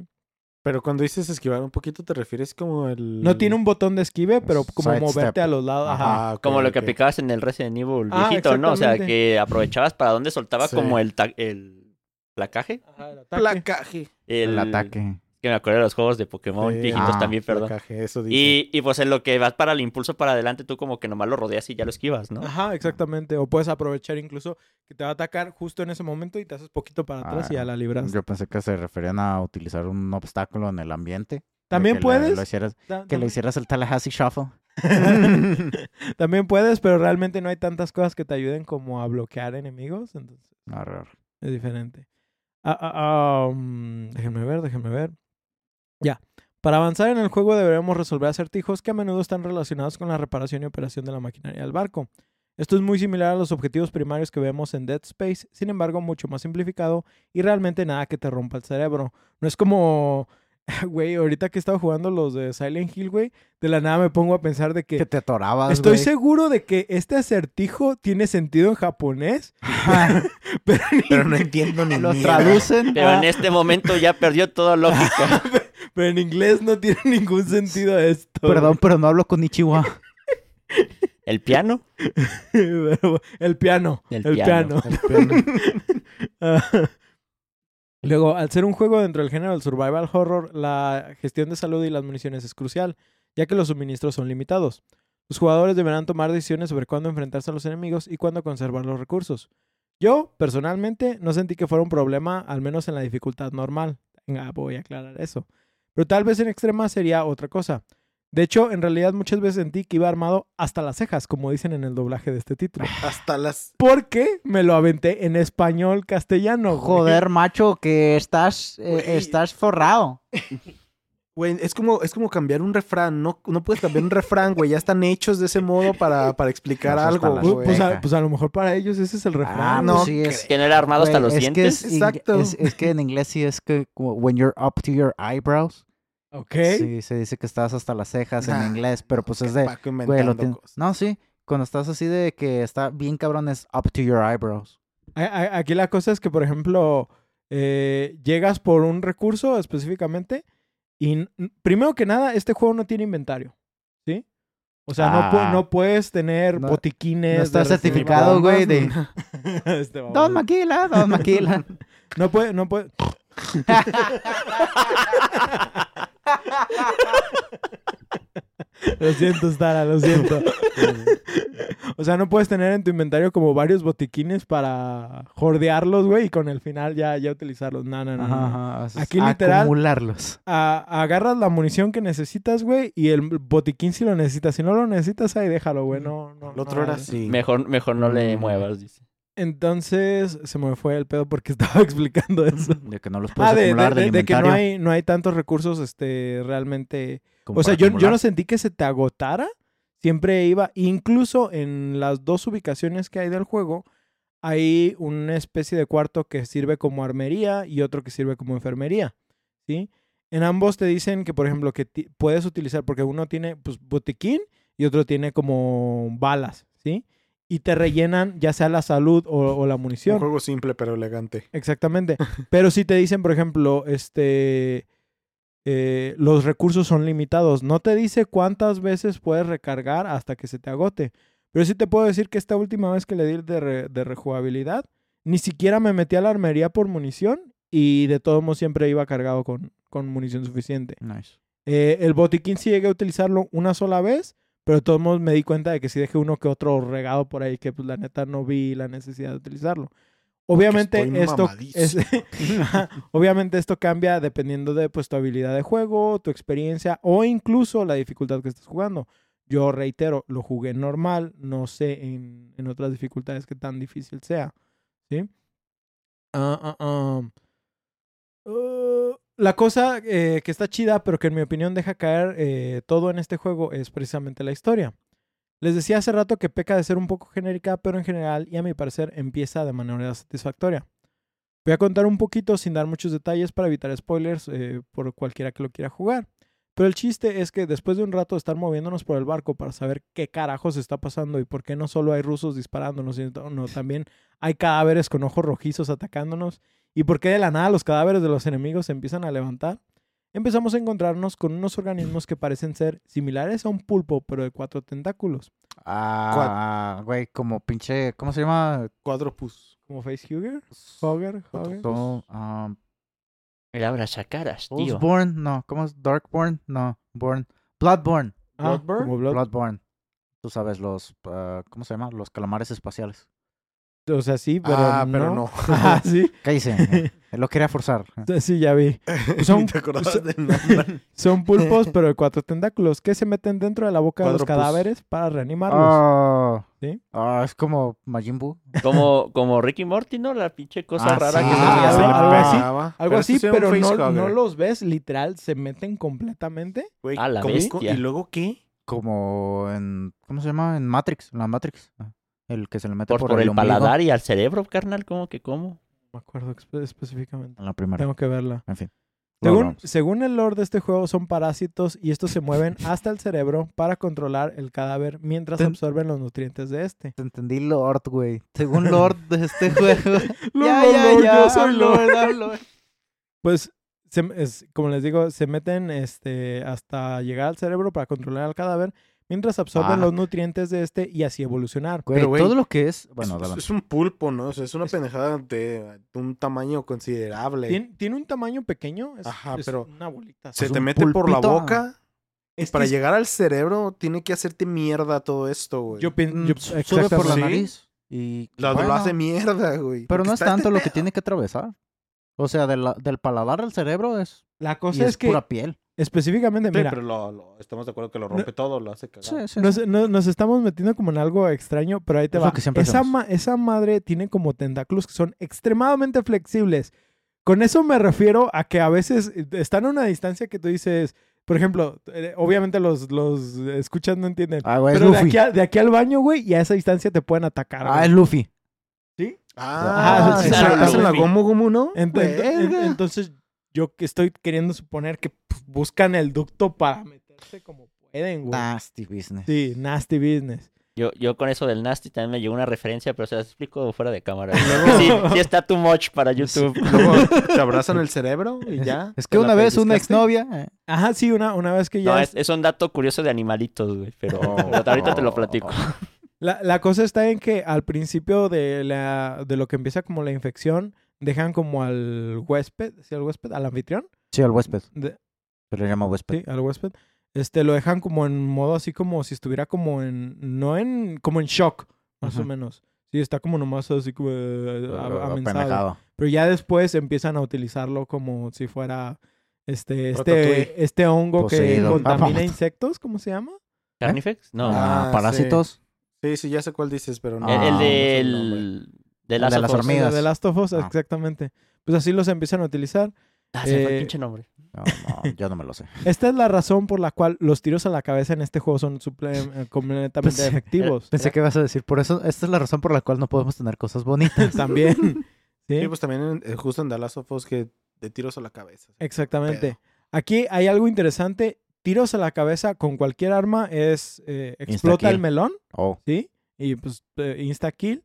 Pero cuando dices esquivar un poquito, ¿te refieres como el...? No tiene un botón de esquive, pero como moverte a los lados. Ajá. Ah, Como lo que aplicabas en el Resident Evil Ah, viejito, ¿no? O sea, que aprovechabas para donde soltaba Sí. como el, el placaje. Ajá, el ataque. Placaje. El, El ataque. Que me acuerdo de los juegos de Pokémon Sí. viejitos Ah, también, perdón. Placaje, eso dice. Y, y pues en lo que vas para el impulso para adelante, tú como que nomás lo rodeas y ya lo esquivas, ¿no? Ajá, exactamente. O puedes aprovechar incluso que te va a atacar justo en ese momento y te haces poquito para atrás y ya Ah, la libras. Yo pensé que se referían a utilizar un obstáculo en el ambiente. También que le- puedes. lo hicieras- Ta- que le también- hicieras el Tallahassee Shuffle. También puedes, pero realmente no hay tantas cosas que te ayuden como a bloquear enemigos, entonces Arr. es diferente. Ah, ah, ah, mm, déjenme ver, déjenme ver. Ya. Para avanzar en el juego deberemos resolver acertijos que a menudo están relacionados con la reparación y operación de la maquinaria del barco. Esto es muy similar a los objetivos primarios que vemos en Dead Space, sin embargo mucho más simplificado y realmente nada que te rompa el cerebro. No es como, güey, ahorita que he estado jugando los de Silent Hill, güey, de la nada me pongo a pensar de que... Que te atorabas, Estoy güey. seguro de que este acertijo tiene sentido en japonés, pero ni- Pero no entiendo ni Lo traducen. Pero Ah. en este momento ya perdió toda lógica. pero en inglés no tiene ningún sentido esto. Perdón, pero no hablo con Ichiwa. ¿El piano? El piano. El, El piano. piano. El piano. Luego, al ser un juego dentro del género del survival horror, la gestión de salud y las municiones es crucial, ya que los suministros son limitados. Los jugadores deberán tomar decisiones sobre cuándo enfrentarse a los enemigos y cuándo conservar los recursos. Yo, personalmente, no sentí que fuera un problema, al menos en la dificultad normal. Venga, voy a aclarar eso. Pero tal vez en extrema sería otra cosa. De hecho, en realidad muchas veces sentí que iba armado hasta las cejas, como dicen en el doblaje de este título. Hasta las. Porque me lo aventé en español castellano. güey. Joder, macho, que estás, eh, estás forrado. Güey, es como, es como cambiar un refrán. No, no puedes cambiar un refrán, güey. Ya están hechos de ese modo para, para explicar algo, Pues, güey. pues a, pues a lo mejor para ellos ese es el refrán. Ah, no pues sí, es, ¿Tener armado hasta los es que dientes? es Exacto. Es, es que en inglés sí es que como when you're up to your eyebrows. Ok. Sí, se dice que estás hasta las cejas en Nah, inglés, pero pues es de... Güey, lo. No, sí. Cuando estás así de que está bien cabrón es up to your eyebrows. Aquí la cosa es que, por ejemplo, eh, llegas por un recurso específicamente y primero que nada, este juego no tiene inventario. ¿Sí? O sea, no, pu- Ah. no puedes tener No- botiquines. no está certificado, güey, de- Este Don. Maquila, Don Maquila. No puede, no puede. Lo siento, Stara, lo siento. o sea, no puedes tener en tu inventario como varios botiquines para jordearlos, güey, y con el final ya, ya utilizarlos. No, no, no. Ajá, Aquí literal- Acumularlos. A- agarras la munición que necesitas, güey, y el botiquín si lo necesitas. Si no lo necesitas, ahí déjalo, güey. No, no, El otro no era así. Mejor, mejor no le muevas, dice. Entonces, se me fue el pedo porque estaba explicando eso. De que no los puedes Ah, de, de- acumular de- del de que no hay, no hay tantos recursos este, realmente como O sea, yo, yo no sentí que se te agotara. Siempre iba, incluso en las dos ubicaciones que hay del juego, hay una especie de cuarto que sirve como armería y otro que sirve como enfermería. ¿Sí? En ambos te dicen que, por ejemplo, que puedes utilizar, porque uno tiene pues, botiquín y otro tiene como balas, ¿sí? Y te rellenan ya sea la salud o, o la Un munición. juego simple pero elegante. Exactamente. Pero si te dicen, por ejemplo, este eh, los recursos son limitados. No te dice cuántas veces puedes recargar hasta que se te agote. Pero sí te puedo decir que esta última vez que le di el de, re- de rejugabilidad, ni siquiera me metí a la armería por munición y de todos modos siempre iba cargado con, con munición suficiente. Nice. Eh, el botiquín sí llegué a utilizarlo una sola vez, pero de todos modos me di cuenta de que sí dejé uno que otro regado por ahí que pues la neta no vi la necesidad de utilizarlo. Obviamente esto es- obviamente esto cambia dependiendo de pues tu habilidad de juego, tu experiencia o incluso la dificultad que estés jugando. Yo reitero, lo jugué normal, no sé en, en otras dificultades que tan difícil sea. ¿Sí? Ah, ah, ah. Uh, la cosa eh, que está chida, pero que en mi opinión deja caer eh, todo en este juego es precisamente la historia. Les decía hace rato que peca de ser un poco genérica, pero en general y a mi parecer empieza de manera satisfactoria. Voy a contar un poquito sin dar muchos detalles para evitar spoilers eh, por cualquiera que lo quiera jugar. Pero el chiste es que después de un rato de estar moviéndonos por el barco para saber qué carajos está pasando y por qué no solo hay rusos disparándonos, sino no, también hay cadáveres con ojos rojizos atacándonos y por qué de la nada los cadáveres de los enemigos se empiezan a levantar, empezamos a encontrarnos con unos organismos que parecen ser similares a un pulpo, pero de cuatro tentáculos, Ah, güey, como pinche, ¿cómo se llama? Quadropus. como Facehugger, Hogger, Hogger. So- um, El abrazacaras, tío. Soulsborne, no, ¿cómo es? Darkborn, no, Born, Bloodborne, Ah, Bloodborne? Bloodborne. Tú sabes los, ah, ¿cómo se llama? Los calamares espaciales. O sea, sí, pero Ah, no. pero no. ah, sí, Cállese, eh, lo quería forzar. sí, ya vi. Son- ¿Te acordabas son- del nombre? Son pulpos, pero de cuatro tentáculos que se meten dentro de la boca de los cadáveres para reanimarlos. Ah, ¿Sí? ah, es como Majin Buu. Como, como Ricky Morty, ¿no? La pinche cosa Ah, rara sí, que se ah, algo así. Ah. Algo Pero así, no, no los ves, literal, se meten completamente. Güey, A la ¿cómo- bestia. ¿Y luego qué? Como en. ¿Cómo se llama? En Matrix. En la Matrix. El que se le mete Por, por, por el, paladar y al cerebro, carnal, ¿cómo que cómo? No me acuerdo espe- específicamente. En la primera. Tengo que verla. En fin. Según, según el lore de este juego, son parásitos y estos se mueven hasta el cerebro para controlar el cadáver mientras Ten- absorben los nutrientes de este. Te entendí Lord, güey. Según Lord de este juego. Lord, ya, Lord, ya, Lord, ya. yo soy Lord. Lord. Pues, se- es- como les digo, se meten este, hasta llegar al cerebro para controlar el cadáver mientras absorben los nutrientes de este y así evolucionar. Güey, Pero, güey, todo lo que es. Bueno, es, es un pulpo, ¿no? O sea, es una pendejada de un tamaño considerable. Tiene, tiene un tamaño pequeño, es, Ajá, es pero una bolita. Se es te mete por la boca. Es que Para es- llegar al cerebro, tiene que hacerte mierda todo esto, güey. Yo, Mm, yo- sube por la nariz. Y. Lo, bueno, lo hace mierda, güey. Pero no es este tanto lo que tiene que atravesar. O sea, de la- del paladar al cerebro es. La Y cosa es, es que pura piel. Específicamente, Sí, mira, pero lo- lo- estamos de acuerdo que lo rompe todo, lo hace cagar. Sí, sí. nos, sí. no- nos estamos metiendo como en algo extraño, pero ahí te Es lo va. que siempre esa, ma- esa madre tiene como tentáculos que son extremadamente flexibles. Con eso me refiero a que a veces están a una distancia que tú dices, por ejemplo, eh, obviamente los, los escuchas no entienden. Ah, güey, es pero de Luffy. aquí, a- de aquí al baño, güey, y a esa distancia te pueden atacar. Ah, güey. es Luffy. Ah, Ah, sí, sí, hacen la. Gomu Gomu, ¿no? Ent- ent- entonces, yo que estoy queriendo suponer que pues, buscan el ducto para meterse como pueden, güey. Nasty business. Sí, nasty business. Yo, yo con eso del Nasty también me llegó una referencia, pero se las explico fuera de cámara. sí, sí está too much para YouTube. Luego te abrazan el cerebro y ya. Es que una vez una exnovia. eh, Ajá, sí, una, una vez que ya... No, es- un dato curioso de animalitos, güey, pero, Oh, pero ahorita te lo platico. oh. La, la cosa está en que al principio de, la, de lo que empieza como la infección, dejan como al huésped, ¿sí al huésped? Al anfitrión. Sí, al huésped. de- Se le llama huésped. sí, al huésped. Este, lo dejan como en modo así como si estuviera como en, no en, como en shock, más o menos. Sí, está como nomás así como eh, a- amenzado. apendejado. Pero ya después empiezan a utilizarlo como si fuera este, este, este hongo que contamina Ah, insectos, ¿cómo se llama? ¿Carnifex? No. Ah, Ah, parásitos. Sí, sí, ya sé cuál dices, pero no. el, el Ah, de no sé el nombre. De las de las hormigas. De Last of Us, Ah. exactamente. Pues así los empiezan a utilizar. Ah, se me fue Eh, el pinche nombre. No, no, yo no me lo sé. Esta es la razón por la cual los tiros a la cabeza en este juego son eh, completamente Pensé- efectivos. Pensé que ibas a decir, por eso, esta es la razón por la cual no podemos tener cosas bonitas. También. ¿Sí? Sí, pues también en- eh, justo en The Last of Us que de tiros a la cabeza. Exactamente. Aquí hay algo interesante. Tiros a la cabeza con cualquier arma es eh, explota el melón, Oh, ¿sí? Y pues eh, insta kill.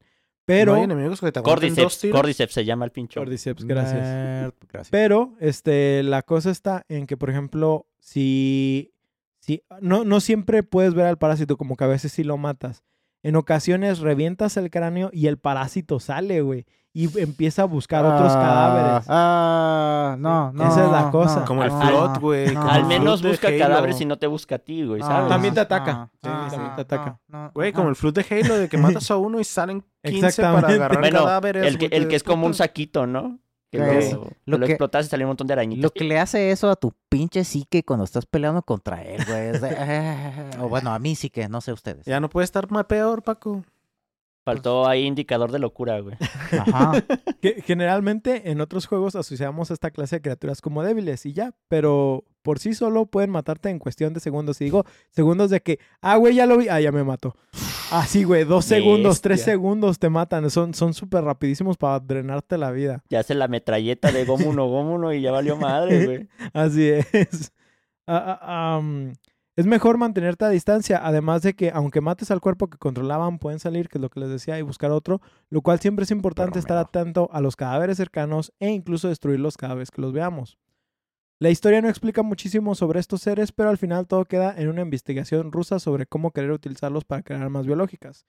Pero ¿No hay enemigos que te aguanten dos Cordyceps, tiros? Cordyceps se llama el pincho. Cordyceps, gracias. nerd, gracias. Pero este, la cosa está en que, por ejemplo, si, si no, no siempre puedes ver al parásito, como que a veces sí lo matas. En ocasiones revientas el cráneo y el parásito sale, güey. Y empieza a buscar otros Ah, cadáveres. Ah, no, no. Esa es la cosa. no, Como el float, no, güey. no. Al menos busca Halo. cadáveres y no te busca a ti, güey, Ah, ¿sabes? También te ah, ataca. Sí, ah, también te ah, ataca. no, no, Güey, no. como el float de Halo, de que matas a uno y salen 15 para Exactamente. agarrar Bueno, cadáveres. el que, el que es como un saquito, ¿no? Que ¿Qué lo, es? que Lo lo que- explotas y sale un montón de arañitas. Lo que le hace eso a tu pinche psique cuando estás peleando contra él, güey. eh, o bueno, a mí sí que, no sé ustedes. Ya no puede estar más peor, Paco. Faltó ahí indicador de locura, güey. Ajá. Que generalmente en otros juegos asociamos a esta clase de criaturas como débiles y ya, pero por sí solo pueden matarte en cuestión de segundos. Y digo, segundos de que, ah, güey, ya lo vi, ah, ya me mato. Ah, sí, güey, dos segundos, tres segundos te matan. Son son súper rapidísimos para drenarte la vida. Ya hace la metralleta de Gomuno, Gomuno y ya valió madre, güey. Así es. Ah, ah, am, es mejor mantenerte a distancia, además de que aunque mates al cuerpo que controlaban, pueden salir, que es lo que les decía, y buscar otro, lo cual siempre es importante Pero estar miedo. atento a los cadáveres cercanos e incluso destruirlos cada vez que los veamos. La historia no explica muchísimo sobre estos seres, pero al final todo queda en una investigación rusa sobre cómo querer utilizarlos para crear armas biológicas.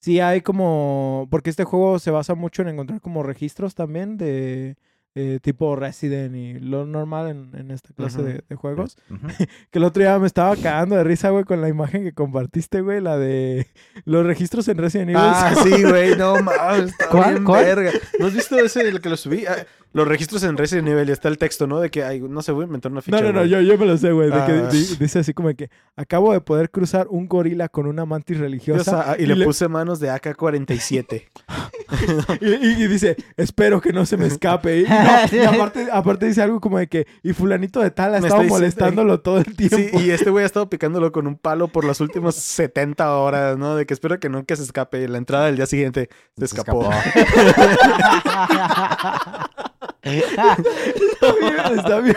Sí hay como... porque este juego se basa mucho en encontrar como registros también de eh, tipo Resident y lo normal en, en esta clase de, de juegos. Que el otro día me estaba cagando de risa, güey, con la imagen que compartiste, güey, la de los registros en Resident Evil. Ah, sí, güey, no mames, está ¿Cuál? bien ¿Cuál? verga. ¿No has visto ese del que lo subí? Ah, los registros en Resident Evil y está el texto, ¿no? De que, ay, no sé, voy a inventar una ficha. No, no, no, yo, yo me lo sé, güey. de que Ah. di- dice así como que acabo de poder cruzar un gorila con una mantis O religiosa. sea, y, le, puse manos de AK-47. y, y- y dice, espero que no se me escape. Y, y aparte, aparte dice algo como de que, y fulanito de tal ha Me estado diciendo- molestándolo todo el tiempo. Sí, y este güey ha estado picándolo con un palo por las últimas 70 horas, ¿no? De que espero que nunca se escape. Y la entrada del día siguiente se escapó. Está bien, está bien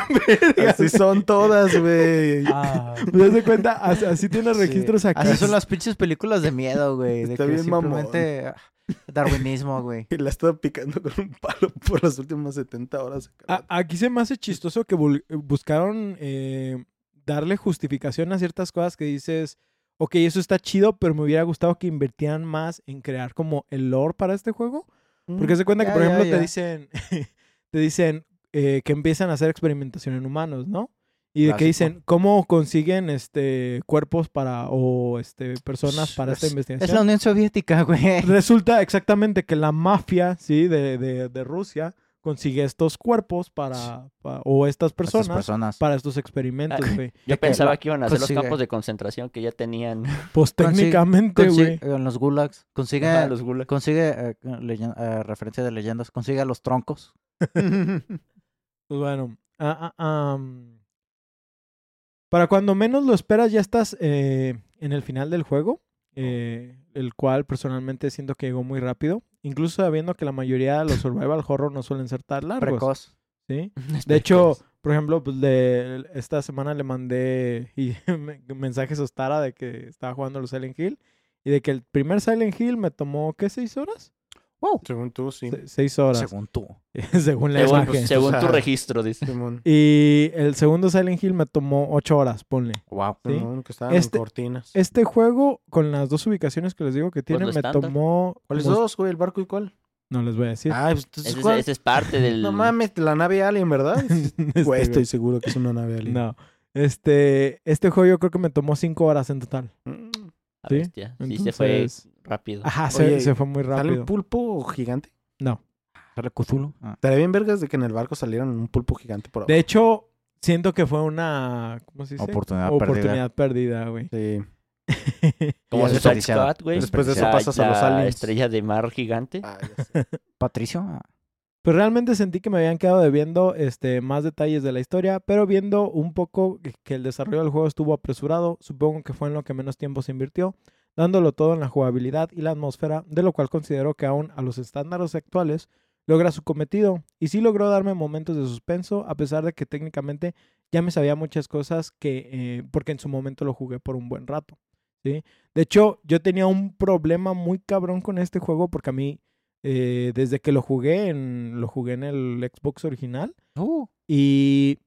verga. Así son todas, güey. Ah, ¿Te das cuenta? Así, así tiene registros aquí. Así son las pinches películas de miedo, güey. De Está que bien mamón. simplemente darwinismo, güey. Y la ha estado picando con un palo por las últimas 70 horas. A- aquí se me hace chistoso que bul- buscaron eh, darle justificación a ciertas cosas que dices, ok, eso está chido, pero me hubiera gustado que invirtieran más en crear como el lore para este juego. Porque se cuenta que, por ya, ejemplo, te dicen, te dicen eh, que empiezan a hacer experimentación en humanos, ¿no? Y de que dicen, ¿cómo consiguen este cuerpos para, o este, personas para esta Es- investigación? Es la Unión Soviética, güey. Resulta exactamente que la mafia, sí, de, de, de Rusia consigue estos cuerpos para, pa- o estas Estas personas, personas. para estos experimentos, Ah, güey. Yo que pensaba que iban a hacer los campos de concentración que ya tenían Pues técnicamente, Consigue- güey. en los gulags. Consigue, Ajá, los gulags. consigue eh, eh, referencia de leyendas. Consigue a los troncos. Pues bueno. ah, ah, am. Para cuando menos lo esperas, ya estás eh, en el final del juego. eh, el cual personalmente siento que llegó muy rápido. Incluso sabiendo que la mayoría de los survival horror no suelen ser tan largos. Precoz. ¿sí? De hecho, por ejemplo, pues de esta semana le mandé y, mensajes a Ostara de que estaba jugando los Silent Hill y de que el primer Silent Hill me tomó, ¿qué? ¿Seis horas? Wow. Según tú, sí. Se- seis horas, Según tú. según la Según, imagen. según tu O sea, registro, dice. Simón. Y el segundo Silent Hill me tomó ocho horas, ponle. Wow. ¿sí? Simón, que estaban Este- en cortinas. Este juego, con las dos ubicaciones que les digo que tiene, lo me estándar. tomó... ¿Cuáles como- dos, güey? ¿El barco y cuál? No les voy a decir. Ah, pues entonces, Ese ese es parte del... No mames, la nave Alien, ¿verdad? Este, Güey, estoy seguro que es una nave Alien. No. Este, este juego yo creo que me tomó cinco horas en total. Mm. Ah, Sí, bestia. Sí, se fue rápido. Ajá, se, Oye, se fue muy ¿Sale rápido. un pulpo gigante? No. ¿Sale Cthulhu? Ah. Estaría bien vergas de que en el barco salieran un pulpo gigante por De hecho, siento que fue una. ¿Cómo se dice? Oportunidad Oportunidad perdida, güey. Sí. Como. Squad, güey. Después de eso La- pasas a los la aliens. estrella de mar gigante. Ah, ya sé. Patricio. Pero realmente sentí que me habían quedado debiendo este, más detalles de la historia, pero viendo un poco que- que el desarrollo del juego estuvo apresurado, supongo que fue en lo que menos tiempo se invirtió, dándolo todo en la jugabilidad y la atmósfera, de lo cual considero que aún a los estándares actuales logra su cometido. Y sí logró darme momentos de suspenso, a pesar de que técnicamente ya me sabía muchas cosas que, eh, porque en su momento lo jugué por un buen rato. ¿sí? De hecho, yo tenía un problema muy cabrón con este juego porque a mí eh, desde que lo jugué en lo jugué en el Xbox original Uh, y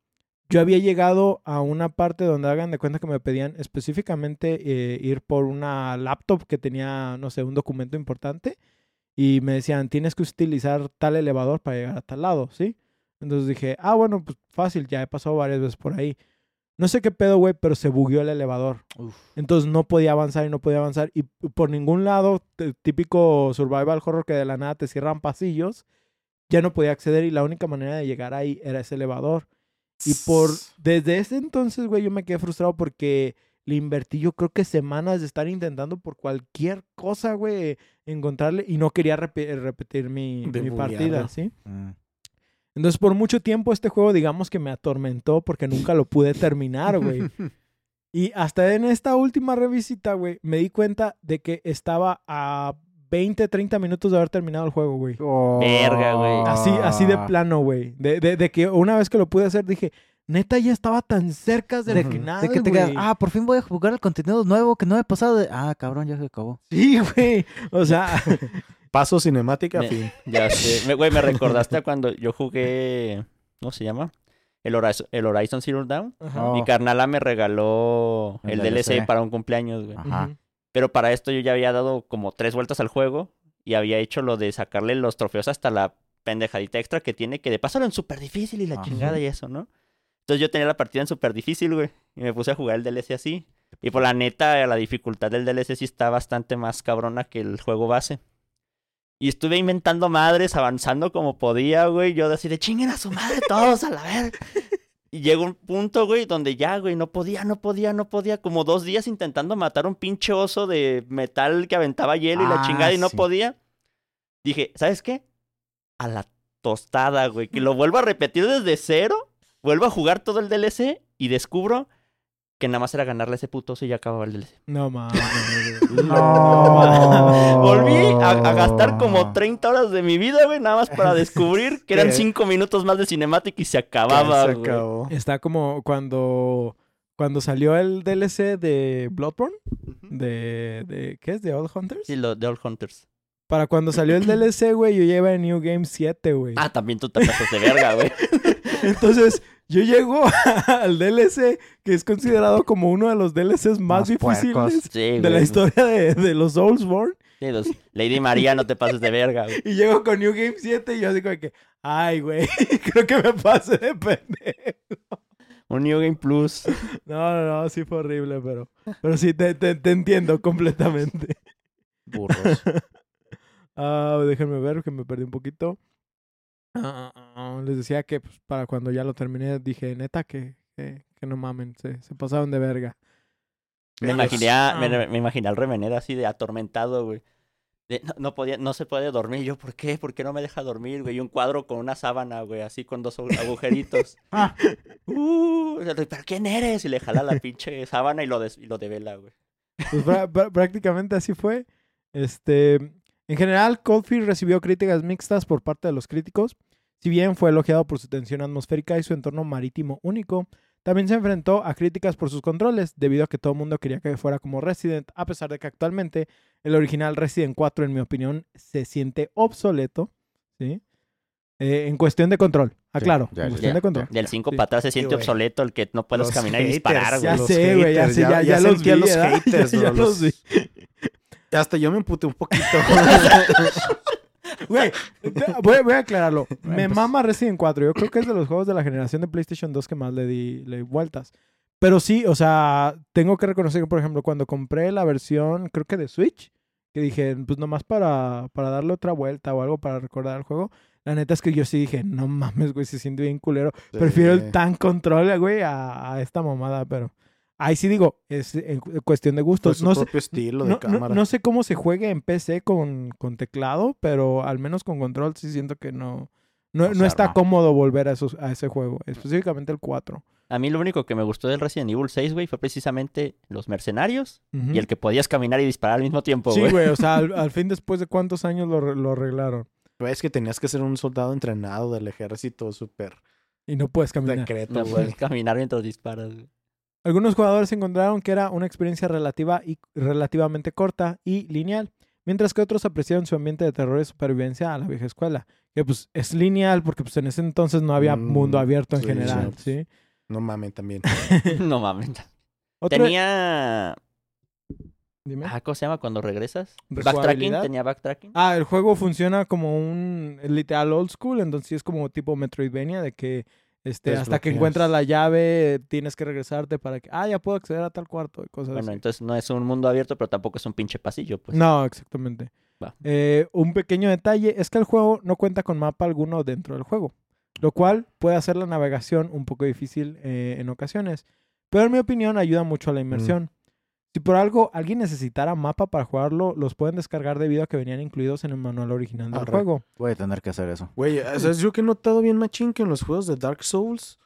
yo había llegado a una parte donde hagan de cuenta que me pedían específicamente eh, ir por una laptop que tenía no sé un documento importante y me decían tienes que utilizar tal elevador para llegar a tal lado sí entonces dije ah bueno pues fácil ya he pasado varias veces por ahí no sé qué pedo güey pero se bugueó el elevador uf. entonces no podía avanzar y no podía avanzar. Y por ningún lado, típico survival horror que de la nada te cierran pasillos, ya no podía acceder y la única manera de llegar ahí era ese elevador. Y por desde ese entonces, güey, yo me quedé frustrado porque le invertí yo creo que semanas de estar intentando por cualquier cosa, güey, encontrarle y no quería repe- repetir mi, De mi partida. ¿sí? Mm. Entonces por mucho tiempo este juego digamos que me atormentó porque nunca lo pude terminar, güey. Y hasta en esta última revisita, güey, me di cuenta de que estaba a 20, 30 minutos de haber terminado el juego, güey. Verga, güey. Así, así de plano, güey. De, de, de que una vez que lo pude hacer, dije, neta, ya estaba tan cerca del Ujú. final, De que te quedas, ah, por fin voy a jugar el contenido nuevo que no he pasado de. Ah, cabrón, ya se acabó. Sí, güey. O sea, Paso cinemática, Me- fin. Ya sé. Me- Güey, me recordaste a cuando yo jugué... ¿Cómo se llama? El Horizon, el Horizon Zero Dawn. ajá. Oh. Mi carnala me regaló El el, DLC. DLC. para un cumpleaños, güey. Ajá. Pero para esto yo ya había dado como tres vueltas al juego y había hecho lo de sacarle los trofeos hasta la pendejadita extra que tiene, que de paso era en súper difícil y la Ajá. chingada y eso, ¿no? Entonces yo tenía la partida en súper difícil, güey. Y me puse a jugar el DLC así. Y por la neta, la dificultad del DLC sí está bastante más cabrona que el juego base. Y estuve inventando madres, avanzando como podía, güey. Yo así de chinguen a su madre todos a la verga. Y llegó un punto, güey, donde ya, güey, no podía, no podía, no podía. Como dos días intentando matar un pinche oso de metal que aventaba hielo y la Ah, chingada y no sí. podía. Dije, ¿sabes qué? A la tostada, güey. Que lo vuelvo a repetir desde cero, vuelvo a jugar todo el DLC y descubro que nada más era ganarle a ese putoso y ya acababa el DLC. No mames. No. Volví a, a gastar como 30 horas de mi vida, güey, nada más para descubrir que eran ¿Qué? 5 minutos más de cinemática y se acababa, se güey. acabó. Está como cuando cuando salió el DLC de Bloodborne, de, de ¿qué es? De Old Hunters. Sí, lo de All Hunters. Para cuando salió el DLC, güey, yo lleva en New Game 7, güey. Ah, también tú te pasas de verga, güey. Entonces, yo llego al DLC que es considerado como uno de los DLCs más, Más difíciles. Sí, de güey. la historia de, de los Soulsborne. Sí, los- Lady María, no te pases de verga, güey. Y llego con New Game 7 y yo así como que, ay, güey, creo que me pasé de pendejo. Un New Game Plus. No, no, no, sí fue horrible, pero, pero sí, te, te, te entiendo completamente. Burros. Ah, déjenme ver que me perdí un poquito. Ah, les decía que pues, para cuando ya lo terminé dije, neta, que, que, que no mamen, se, se pasaron de verga. Me imaginé, a- me, me imaginé al remenero así de atormentado, güey. De, no, no podía, no se puede dormir. Yo, ¿por qué? ¿Por qué no me deja dormir, güey? Y un cuadro con una sábana, güey, así con dos agu- agujeritos. Ah. Uh, ¿pero quién eres? Y le jala la pinche sábana y lo, des- y lo devela, güey. Pues prá- prá- prácticamente así fue. Este, en general, Cold Fear recibió críticas mixtas por parte de los críticos. Si bien fue elogiado por su tensión atmosférica y su entorno marítimo único, también se enfrentó a críticas por sus controles, debido a que todo el mundo quería que fuera como Resident, a pesar de que actualmente el original Resident 4, en mi opinión, se siente obsoleto, ¿sí? Eh, en cuestión de control, aclaro, ya, en cuestión ya, de control. Del 5 Sí. para atrás se siente obsoleto el que no puedes Los caminar y disparar, güey. Ya los sé, güey, ya los sentí a vi, los haters, Ya- los vi. Hasta yo me emputé un poquito. Güey, voy, voy a aclararlo. Me pues- mama Resident 4. Yo creo que es de los juegos de la generación de PlayStation 2 que más le di, le di vueltas. Pero sí, o sea, tengo que reconocer que, por ejemplo, cuando compré la versión, creo que de Switch, que dije, pues nomás para, para darle otra vuelta o algo para recordar el juego, la neta es que yo sí dije, no mames, güey, se siente bien culero. Prefiero el tan control, güey, a, a esta mamada, pero ahí sí digo, es en cu- cuestión de gustos. su No sé, propio estilo de no, cámara. no sé cómo se juegue en PC con, con teclado, pero al menos con control sí siento que no, no, No está cómodo volver a, esos, a ese juego, específicamente el 4. A mí lo único que me gustó del Resident Evil 6, güey, fue precisamente los mercenarios y el que podías caminar y disparar al mismo tiempo, Sí, güey. o sea, al, al fin después de cuántos años lo, lo arreglaron Es que tenías que ser un soldado entrenado del ejército súper y no puedes caminar. secreto, No puedes caminar mientras disparas, güey. Algunos jugadores encontraron que era una experiencia relativa y relativamente corta y lineal, mientras que otros apreciaron su ambiente de terror y supervivencia a la vieja escuela, que pues es lineal porque pues en ese entonces no había Mm, mundo abierto en sí, general, sí. ¿sí? No mamen también. no mames. Otro- Tenía... Dime. Ah, ¿Cómo se llama cuando regresas? Backtracking, tenía backtracking. Ah, el juego funciona como un literal old school, entonces sí es como tipo Metroidvania de que este hasta que encuentras la llave tienes que regresarte para que ah ya puedo acceder a tal cuarto y cosas bueno, así. entonces no es un mundo abierto, pero tampoco es un pinche pasillo, pues. No, exactamente. Va. Eh, un pequeño detalle es que el juego no cuenta con mapa alguno dentro del juego, lo cual puede hacer la navegación un poco difícil eh, en ocasiones, pero en mi opinión ayuda mucho a la inmersión. Si por algo alguien necesitara mapa para jugarlo, los pueden descargar debido a que venían incluidos en el manual original del Arre. juego. Voy a tener que hacer eso. Güey, ¿sabes yo que he notado bien, machín, que en los juegos de Dark Souls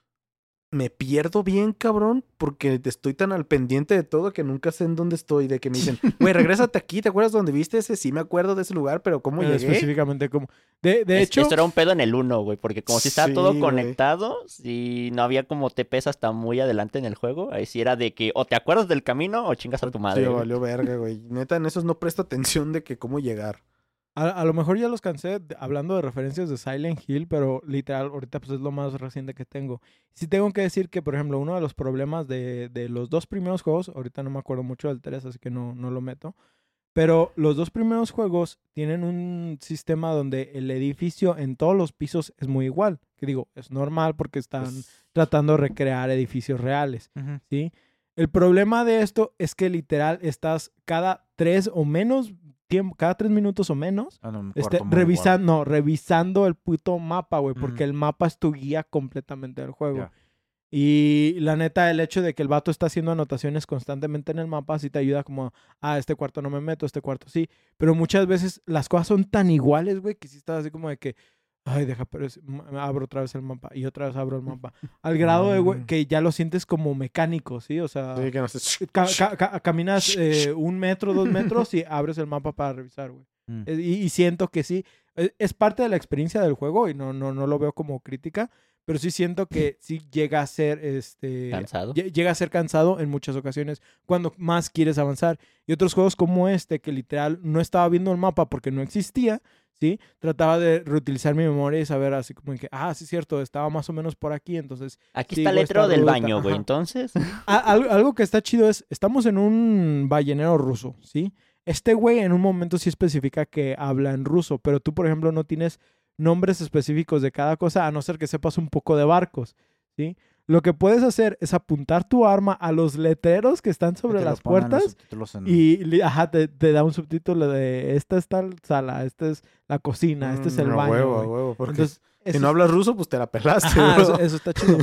me pierdo bien, cabrón, porque estoy tan al pendiente de todo que nunca sé en dónde estoy. De que me dicen, güey, regrésate aquí, ¿te acuerdas dónde viste ese? Sí, me acuerdo de ese lugar, pero ¿cómo Eh, llegué? específicamente como... De, de Es- hecho... Esto era un pedo en el 1, güey, porque como si estaba Sí, todo conectado, si no había como TPs hasta muy adelante en el juego, ahí sí era de que o te acuerdas del camino o chingas a tu madre. Sí, valió verga, güey. Neta, en esos no presto atención de que cómo llegar. A, a lo mejor ya los cansé hablando de referencias de Silent Hill, pero literal, ahorita pues es lo más reciente que tengo. Sí tengo que decir que, por ejemplo, uno de los problemas de, de los dos primeros juegos, ahorita no me acuerdo mucho del 3, así que no, no lo meto, pero los dos primeros juegos tienen un sistema donde el edificio en todos los pisos es muy igual. Que digo, es normal porque están tratando de recrear edificios reales. ¿sí? El problema de esto es que literal estás cada tres o menos tiempo, cada tres minutos o menos, Ah, este, revisando, no, revisando el puto mapa, güey, porque el mapa es tu guía completamente del juego. Y la neta, el hecho de que el vato está haciendo anotaciones constantemente en el mapa, sí te ayuda como, ah, este cuarto no me meto, este cuarto sí. Pero muchas veces las cosas son tan iguales, güey, que sí estás así como de que, Ay, deja, pero es- abro otra vez el mapa y otra vez abro el mapa. Al grado de güey, Mm. que ya lo sientes como mecánico, ¿sí? O sea, Sí, que no ca- ca- ca- caminas eh, un metro, dos metros y abres el mapa para revisar, güey. Mm. Eh, Y, y siento que sí, eh, es parte de la experiencia del juego y no, no, no lo veo como crítica, pero sí siento que sí llega a ser, este... Cansado. lle- Llega a ser cansado en muchas ocasiones cuando más quieres avanzar. Y otros juegos como este, que literal no estaba viendo el mapa porque no existía, ¿sí? Trataba de reutilizar mi memoria y saber así como que, ah, sí es cierto, estaba más o menos por aquí, entonces Aquí está el letrero del baño, güey. Entonces, algo, algo que está chido es, estamos en un ballenero ruso, ¿sí? Este güey en un momento sí especifica que habla en ruso, pero tú, por ejemplo, no tienes nombres específicos de cada cosa, a no ser que sepas un poco de barcos, ¿sí? Lo que puedes hacer es apuntar tu arma a los letreros que están Que sobre lo las puertas en- y ajá, te, te da un subtítulo de esta es tal sala, esta es la cocina, este es el Mm, a baño. huevo, a güey". huevo, porque Entonces, si no es- hablas ruso, pues te la pelaste, Ajá, eso, eso está chido.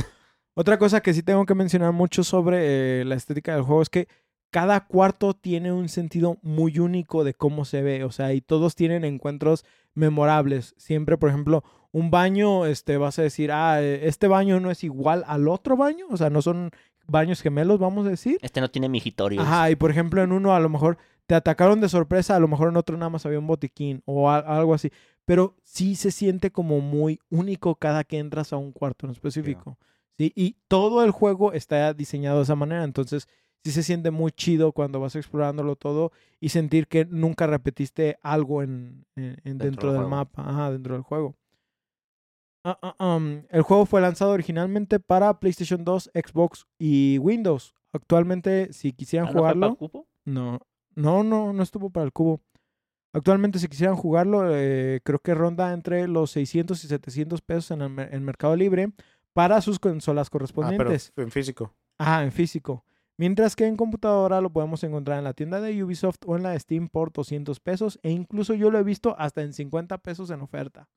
Otra cosa que sí tengo que mencionar mucho sobre eh, la estética del juego es que cada cuarto tiene un sentido muy único de cómo se ve, o sea, y todos tienen encuentros memorables. Siempre, por ejemplo, un baño, este, vas a decir, ah, eh, este baño no es igual al otro baño, o sea, no son baños gemelos, vamos a decir. este no tiene mijitorios. Ajá, y por ejemplo, en uno a lo mejor te atacaron de sorpresa, a lo mejor en otro nada más había un botiquín o a- algo así. Pero sí se siente como muy único cada que entras a un cuarto en específico. ¿sí? Y todo el juego está diseñado de esa manera. Entonces, sí se siente muy chido cuando vas explorándolo todo y sentir que nunca repetiste algo en, en- en dentro, del mapa, ajá, dentro del juego. Ah, ah, um, el juego fue lanzado originalmente para PlayStation 2, Xbox y Windows. Actualmente, si quisieran Ah, ¿no fue jugarlo, pa' cupo? no, no, no, no estuvo para el cubo. Actualmente, si quisieran jugarlo, eh, creo que ronda entre los 600 y 700 pesos en el en Mercado Libre para sus consolas Ah, pero correspondientes. en físico. Ah, en físico. Mientras que en computadora lo podemos encontrar en la tienda de Ubisoft o en la Steam por 200 pesos e incluso yo lo he visto hasta en 50 pesos en oferta.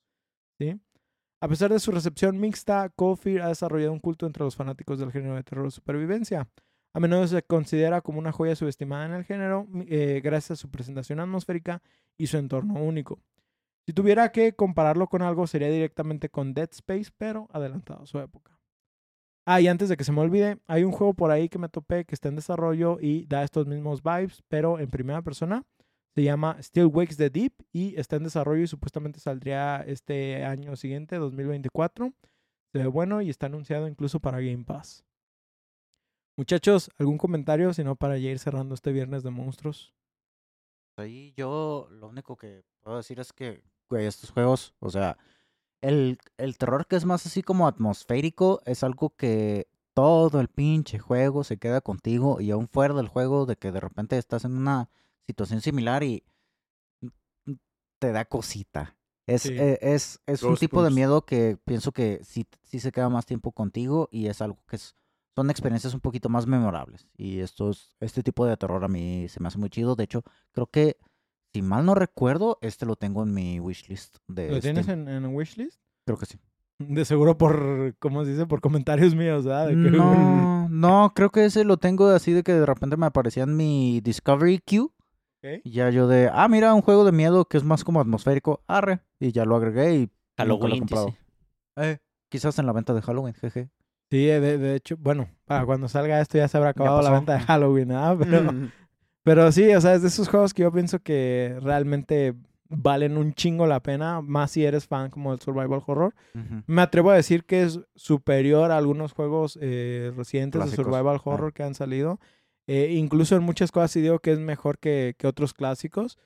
A pesar de su recepción mixta, Cold Fear ha desarrollado un culto entre los fanáticos del género de terror y supervivencia. A menudo se considera como una joya subestimada en el género eh, gracias a su presentación atmosférica y su entorno único. Si tuviera que compararlo con algo sería directamente con Dead Space, pero adelantado su época. Ah, y antes de que se me olvide, hay un juego por ahí que me topé que está en desarrollo y da estos mismos vibes, pero en primera persona. Se llama Still Wakes the Deep y está en desarrollo y supuestamente saldría este año siguiente, 2024. Se ve bueno y está anunciado incluso para Game Pass. Muchachos, ¿algún comentario? Si no, para ya ir cerrando este viernes de monstruos. Ahí yo lo único que puedo decir es que, estos juegos, o sea, el, el terror que es más así como atmosférico es algo que todo el pinche juego se queda contigo y aún fuera del juego de que de repente estás en una situación similar y te da cosita. Es, Sí. eh, es, es un tipo de miedo que pienso que sí, sí se queda más tiempo contigo y es algo que es, son experiencias un poquito más memorables. Y estos, este tipo de terror a mí se me hace muy chido. De hecho, creo que, si mal no recuerdo, este lo tengo en mi wishlist de ¿Lo tienes en, en wishlist? Creo que sí. De seguro por, ¿cómo se dice? Por comentarios míos, ¿verdad? De que- No, no, creo que ese lo tengo así de que de repente me aparecía en mi Discovery Queue. Ok. Y ya yo de, ah, mira, un juego de miedo que es más como atmosférico. Arre. Y ya lo agregué y nunca lo he Halloween, comprado. dice. Eh, quizás en la venta de Halloween, jeje. Sí, de, de hecho, bueno, para cuando salga esto ya se habrá acabado la venta de Halloween, ¿verdad? Pero, pero sí, o sea, es de esos juegos que yo pienso que realmente valen un chingo la pena, más si eres fan como del survival horror. Me atrevo a decir que es superior a algunos juegos eh, recientes Clásicos. de survival Ah. horror que han salido. Eh, incluso en muchas cosas sí digo que es mejor que, que otros clásicos.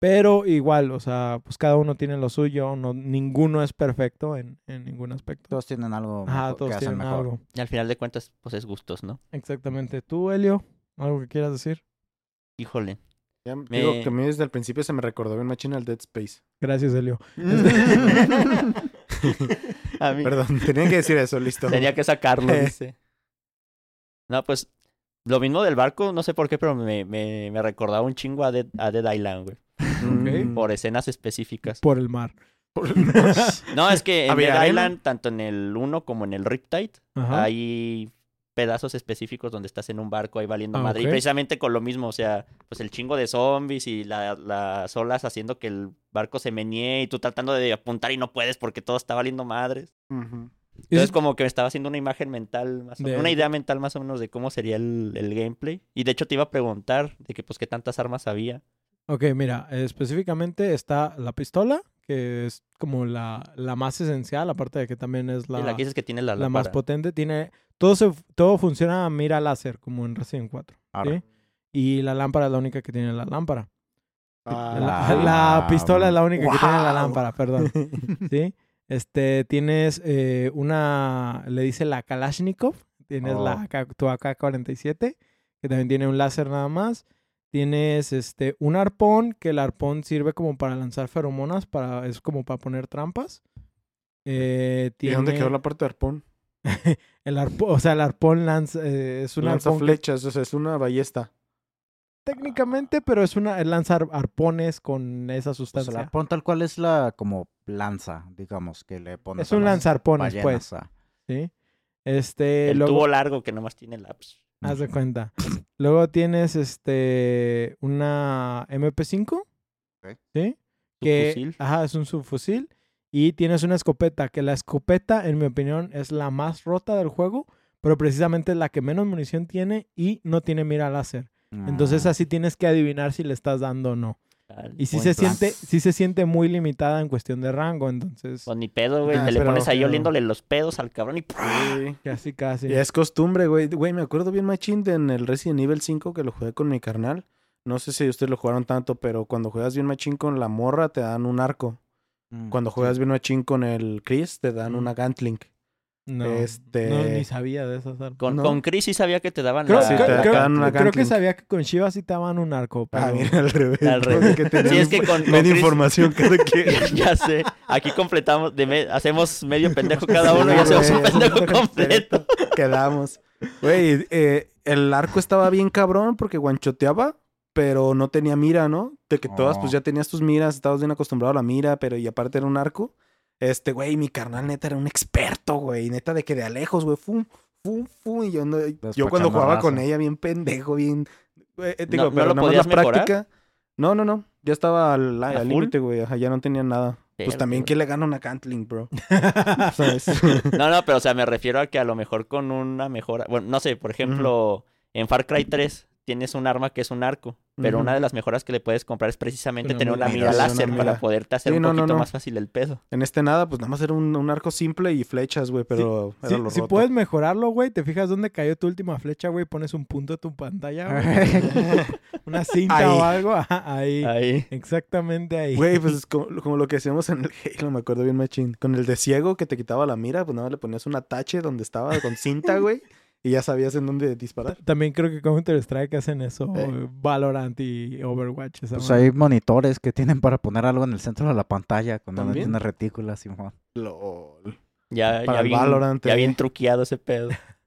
Pero igual, o sea, pues cada uno tiene lo suyo. No, ninguno es perfecto en, en ningún aspecto. Todos tienen algo Ajá, mejor- todos que hacen tienen mejor. algo. Y al final de cuentas, pues es gustos, ¿no? Exactamente. ¿Tú, Helio? ¿Algo que quieras decir? Híjole. Ya Me- digo que a mí desde el principio se me recordó bien machina el Dead Space. Gracias, Helio. A mí Perdón, tenía que decir eso, listo. tenía que sacarlo, Eh. dice. No, pues lo mismo del barco, no sé por qué, pero me, me, me recordaba un chingo a Dead, a Dead Island, güey. Mm. Por escenas específicas. Por el mar. No, es que en ¿Había Dead? Island, tanto en el 1 como en el Riptide, Ajá. hay pedazos específicos donde estás en un barco ahí valiendo Ah, madre. ok. Y precisamente con lo mismo, o sea, pues el chingo de zombies y la- las olas haciendo que el barco se menee y tú tratando de apuntar y no puedes porque todo está valiendo madres. Entonces como que me estaba haciendo una imagen mental, más o De- menos, una idea mental más o menos de cómo sería el, el gameplay. Y de hecho te iba a preguntar de que pues qué tantas armas había. Ok, mira, específicamente está la pistola, que es como la, la más esencial, aparte de que también es la, y la que dices que tiene la, la más potente. Tiene, todo, se, todo funciona a mira láser, como en Resident 4. Ahora. ¿sí? Y la lámpara es la única que tiene la lámpara. Ah, La, la pistola es la única que tiene la lámpara, perdón. ¿Sí? Este, tienes eh, una, le dice la Kalashnikov, tienes Oh. la tu AK-47, que también tiene un láser nada más. Tienes este, un arpón, que el arpón sirve como para lanzar feromonas, para, es como para poner trampas. Eh, ¿Y dónde quedó la parte de arpón? el arpón, o sea, el arpón lanza, eh, es un Lanza arpón que- flechas, o sea, es una ballesta. técnicamente, pero es una, es lanzar arpones con esa sustancia. el arpón tal cual es la como lanza, digamos, que le pones es a un lanzarpones, pues. ah. ¿sí? Este, El luego, tubo largo que nomás tiene la... haz de cuenta. Luego tienes este una MP5, Ok. ¿sí? Que, Subfusil. ajá, es un subfusil. Y tienes una escopeta, que la escopeta, en mi opinión, es la más rota del juego, pero precisamente es la que menos munición tiene y no tiene mira láser. Entonces Ah. así tienes que adivinar si le estás dando o no. Y sí se plan. siente, sí se siente muy limitada en cuestión de rango, entonces Pues ni pedo, güey. Ah, te le pero- pones ahí pero- oliéndole los pedos al cabrón y... Sí. casi casi. Ya es costumbre, güey. Güey, me acuerdo bien machín de en el Resident Evil 5 que lo jugué con mi carnal. No sé si ustedes lo jugaron tanto, pero cuando juegas bien machín con la morra te dan un arco. Mm, Cuando sí. juegas bien machín con el Chris te dan Mm. una Gantling. No, Este- no, ni sabía de esas armas. Con, ¿No? con Chris sí sabía que te daban Creo, la... Sí, te creo- una creo que sabía que con Chivas sí te daban un arco, pero... Ah, mira, al revés. Al revés. Que Sí, es que con, con Chris- información cada quien. ya sé. Aquí completamos, de me- hacemos medio pendejo cada uno y hacemos un pendejo completo. Quedamos. Güey, eh, el arco estaba bien cabrón porque guanchoteaba, pero no tenía mira, ¿no? De que todas, pues ya tenías tus miras, estabas bien acostumbrado a la mira, pero y aparte era un arco. Este, güey, mi carnal neta era un experto, güey. Neta de que de a lejos, güey, fum, fum, fum. Y yo, no- yo cuando jugaba con ella, bien pendejo, bien. eh, eh, digo, ¿No- no pero nada más la mejorar? práctica. No, no, no. Ya estaba al límite, güey. Ajá, ya no tenía nada. Pues también. ¿quién le gana una Cantling, bro? ¿Sabes? No, no, pero o sea, me refiero a que a lo mejor con una mejora. Bueno, no sé, por ejemplo, en Far Cry 3 tienes un arma que es un arco, pero una de las mejoras que le puedes comprar es precisamente tener una mira, mira sí, una láser mira. para poderte hacer Sí, un no, no, poquito no. más fácil el pedo. En este nada, pues nada más era un, un arco simple y flechas, güey, pero Sí, era lo si roto. puedes mejorarlo, güey, te fijas dónde cayó tu última flecha, güey, pones un punto de tu pantalla, güey. Una cinta Ahí. o algo, ajá, ahí. Ahí. Exactamente ahí. Güey, pues es como, como lo que hacíamos en el Halo, me acuerdo bien machín. Con el de ciego que te quitaba la mira, pues nada más le ponías un atache donde estaba con cinta, güey, y ya sabías en dónde disparar. También creo que Counter-Strike hacen eso, Eh. Valorant y Overwatch. esa Pues hay monitores que tienen para poner algo en el centro de la pantalla cuando no tiene retícula, Simón. LOL. Ya, Para ya, bien, Valorant, ya eh. bien truqueado ese pedo.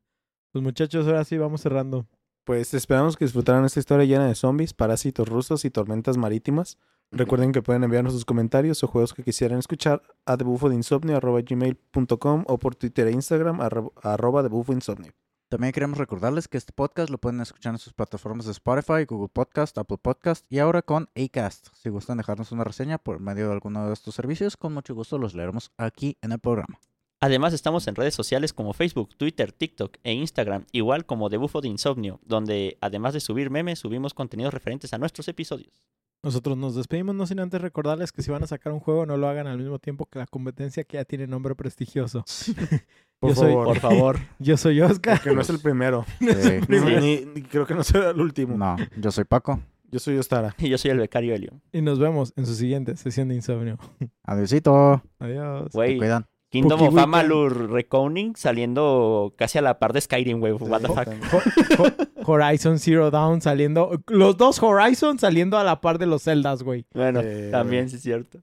Pues muchachos, ahora sí vamos cerrando. Pues esperamos que disfrutaran esta historia llena de zombies, parásitos rusos y tormentas marítimas. Recuerden que pueden enviarnos sus comentarios o juegos que quisieran escuchar a debufodeinsomnio.gmail.com o por Twitter e Instagram arro- arroba debufoinsomnio. También queremos recordarles que este podcast lo pueden escuchar en sus plataformas de Spotify, Google Podcast, Apple Podcast y ahora con Acast. Si gustan dejarnos una reseña por medio de alguno de estos servicios, con mucho gusto los leeremos aquí en el programa. Además, estamos en redes sociales como Facebook, Twitter, TikTok e Instagram, igual como The Bufo de Insomnio, donde además de subir memes, subimos contenidos referentes a nuestros episodios. Nosotros nos despedimos, no sin antes recordarles que si van a sacar un juego, no lo hagan al mismo tiempo que la competencia que ya tiene nombre prestigioso. Por Yo soy- favor, Por favor. Yo soy Oscar. que no es el primero. Ni- ni- ni creo que no será el último. no, yo soy Paco. Yo soy Ostara. Y yo soy el becario Helio. Y nos vemos en su siguiente sesión de insomnio. Adiósito. Adiós. Se Güey, cuidan. Kingdom Spooky of Weekend. Amalur Reconing saliendo casi a la par de Skyrim, güey. What the fuck. Horizon Zero Dawn saliendo. Los dos Horizon saliendo a la par de los Zeldas, güey. Bueno, Eh, también sí es cierto.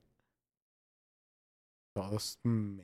Todos. mm,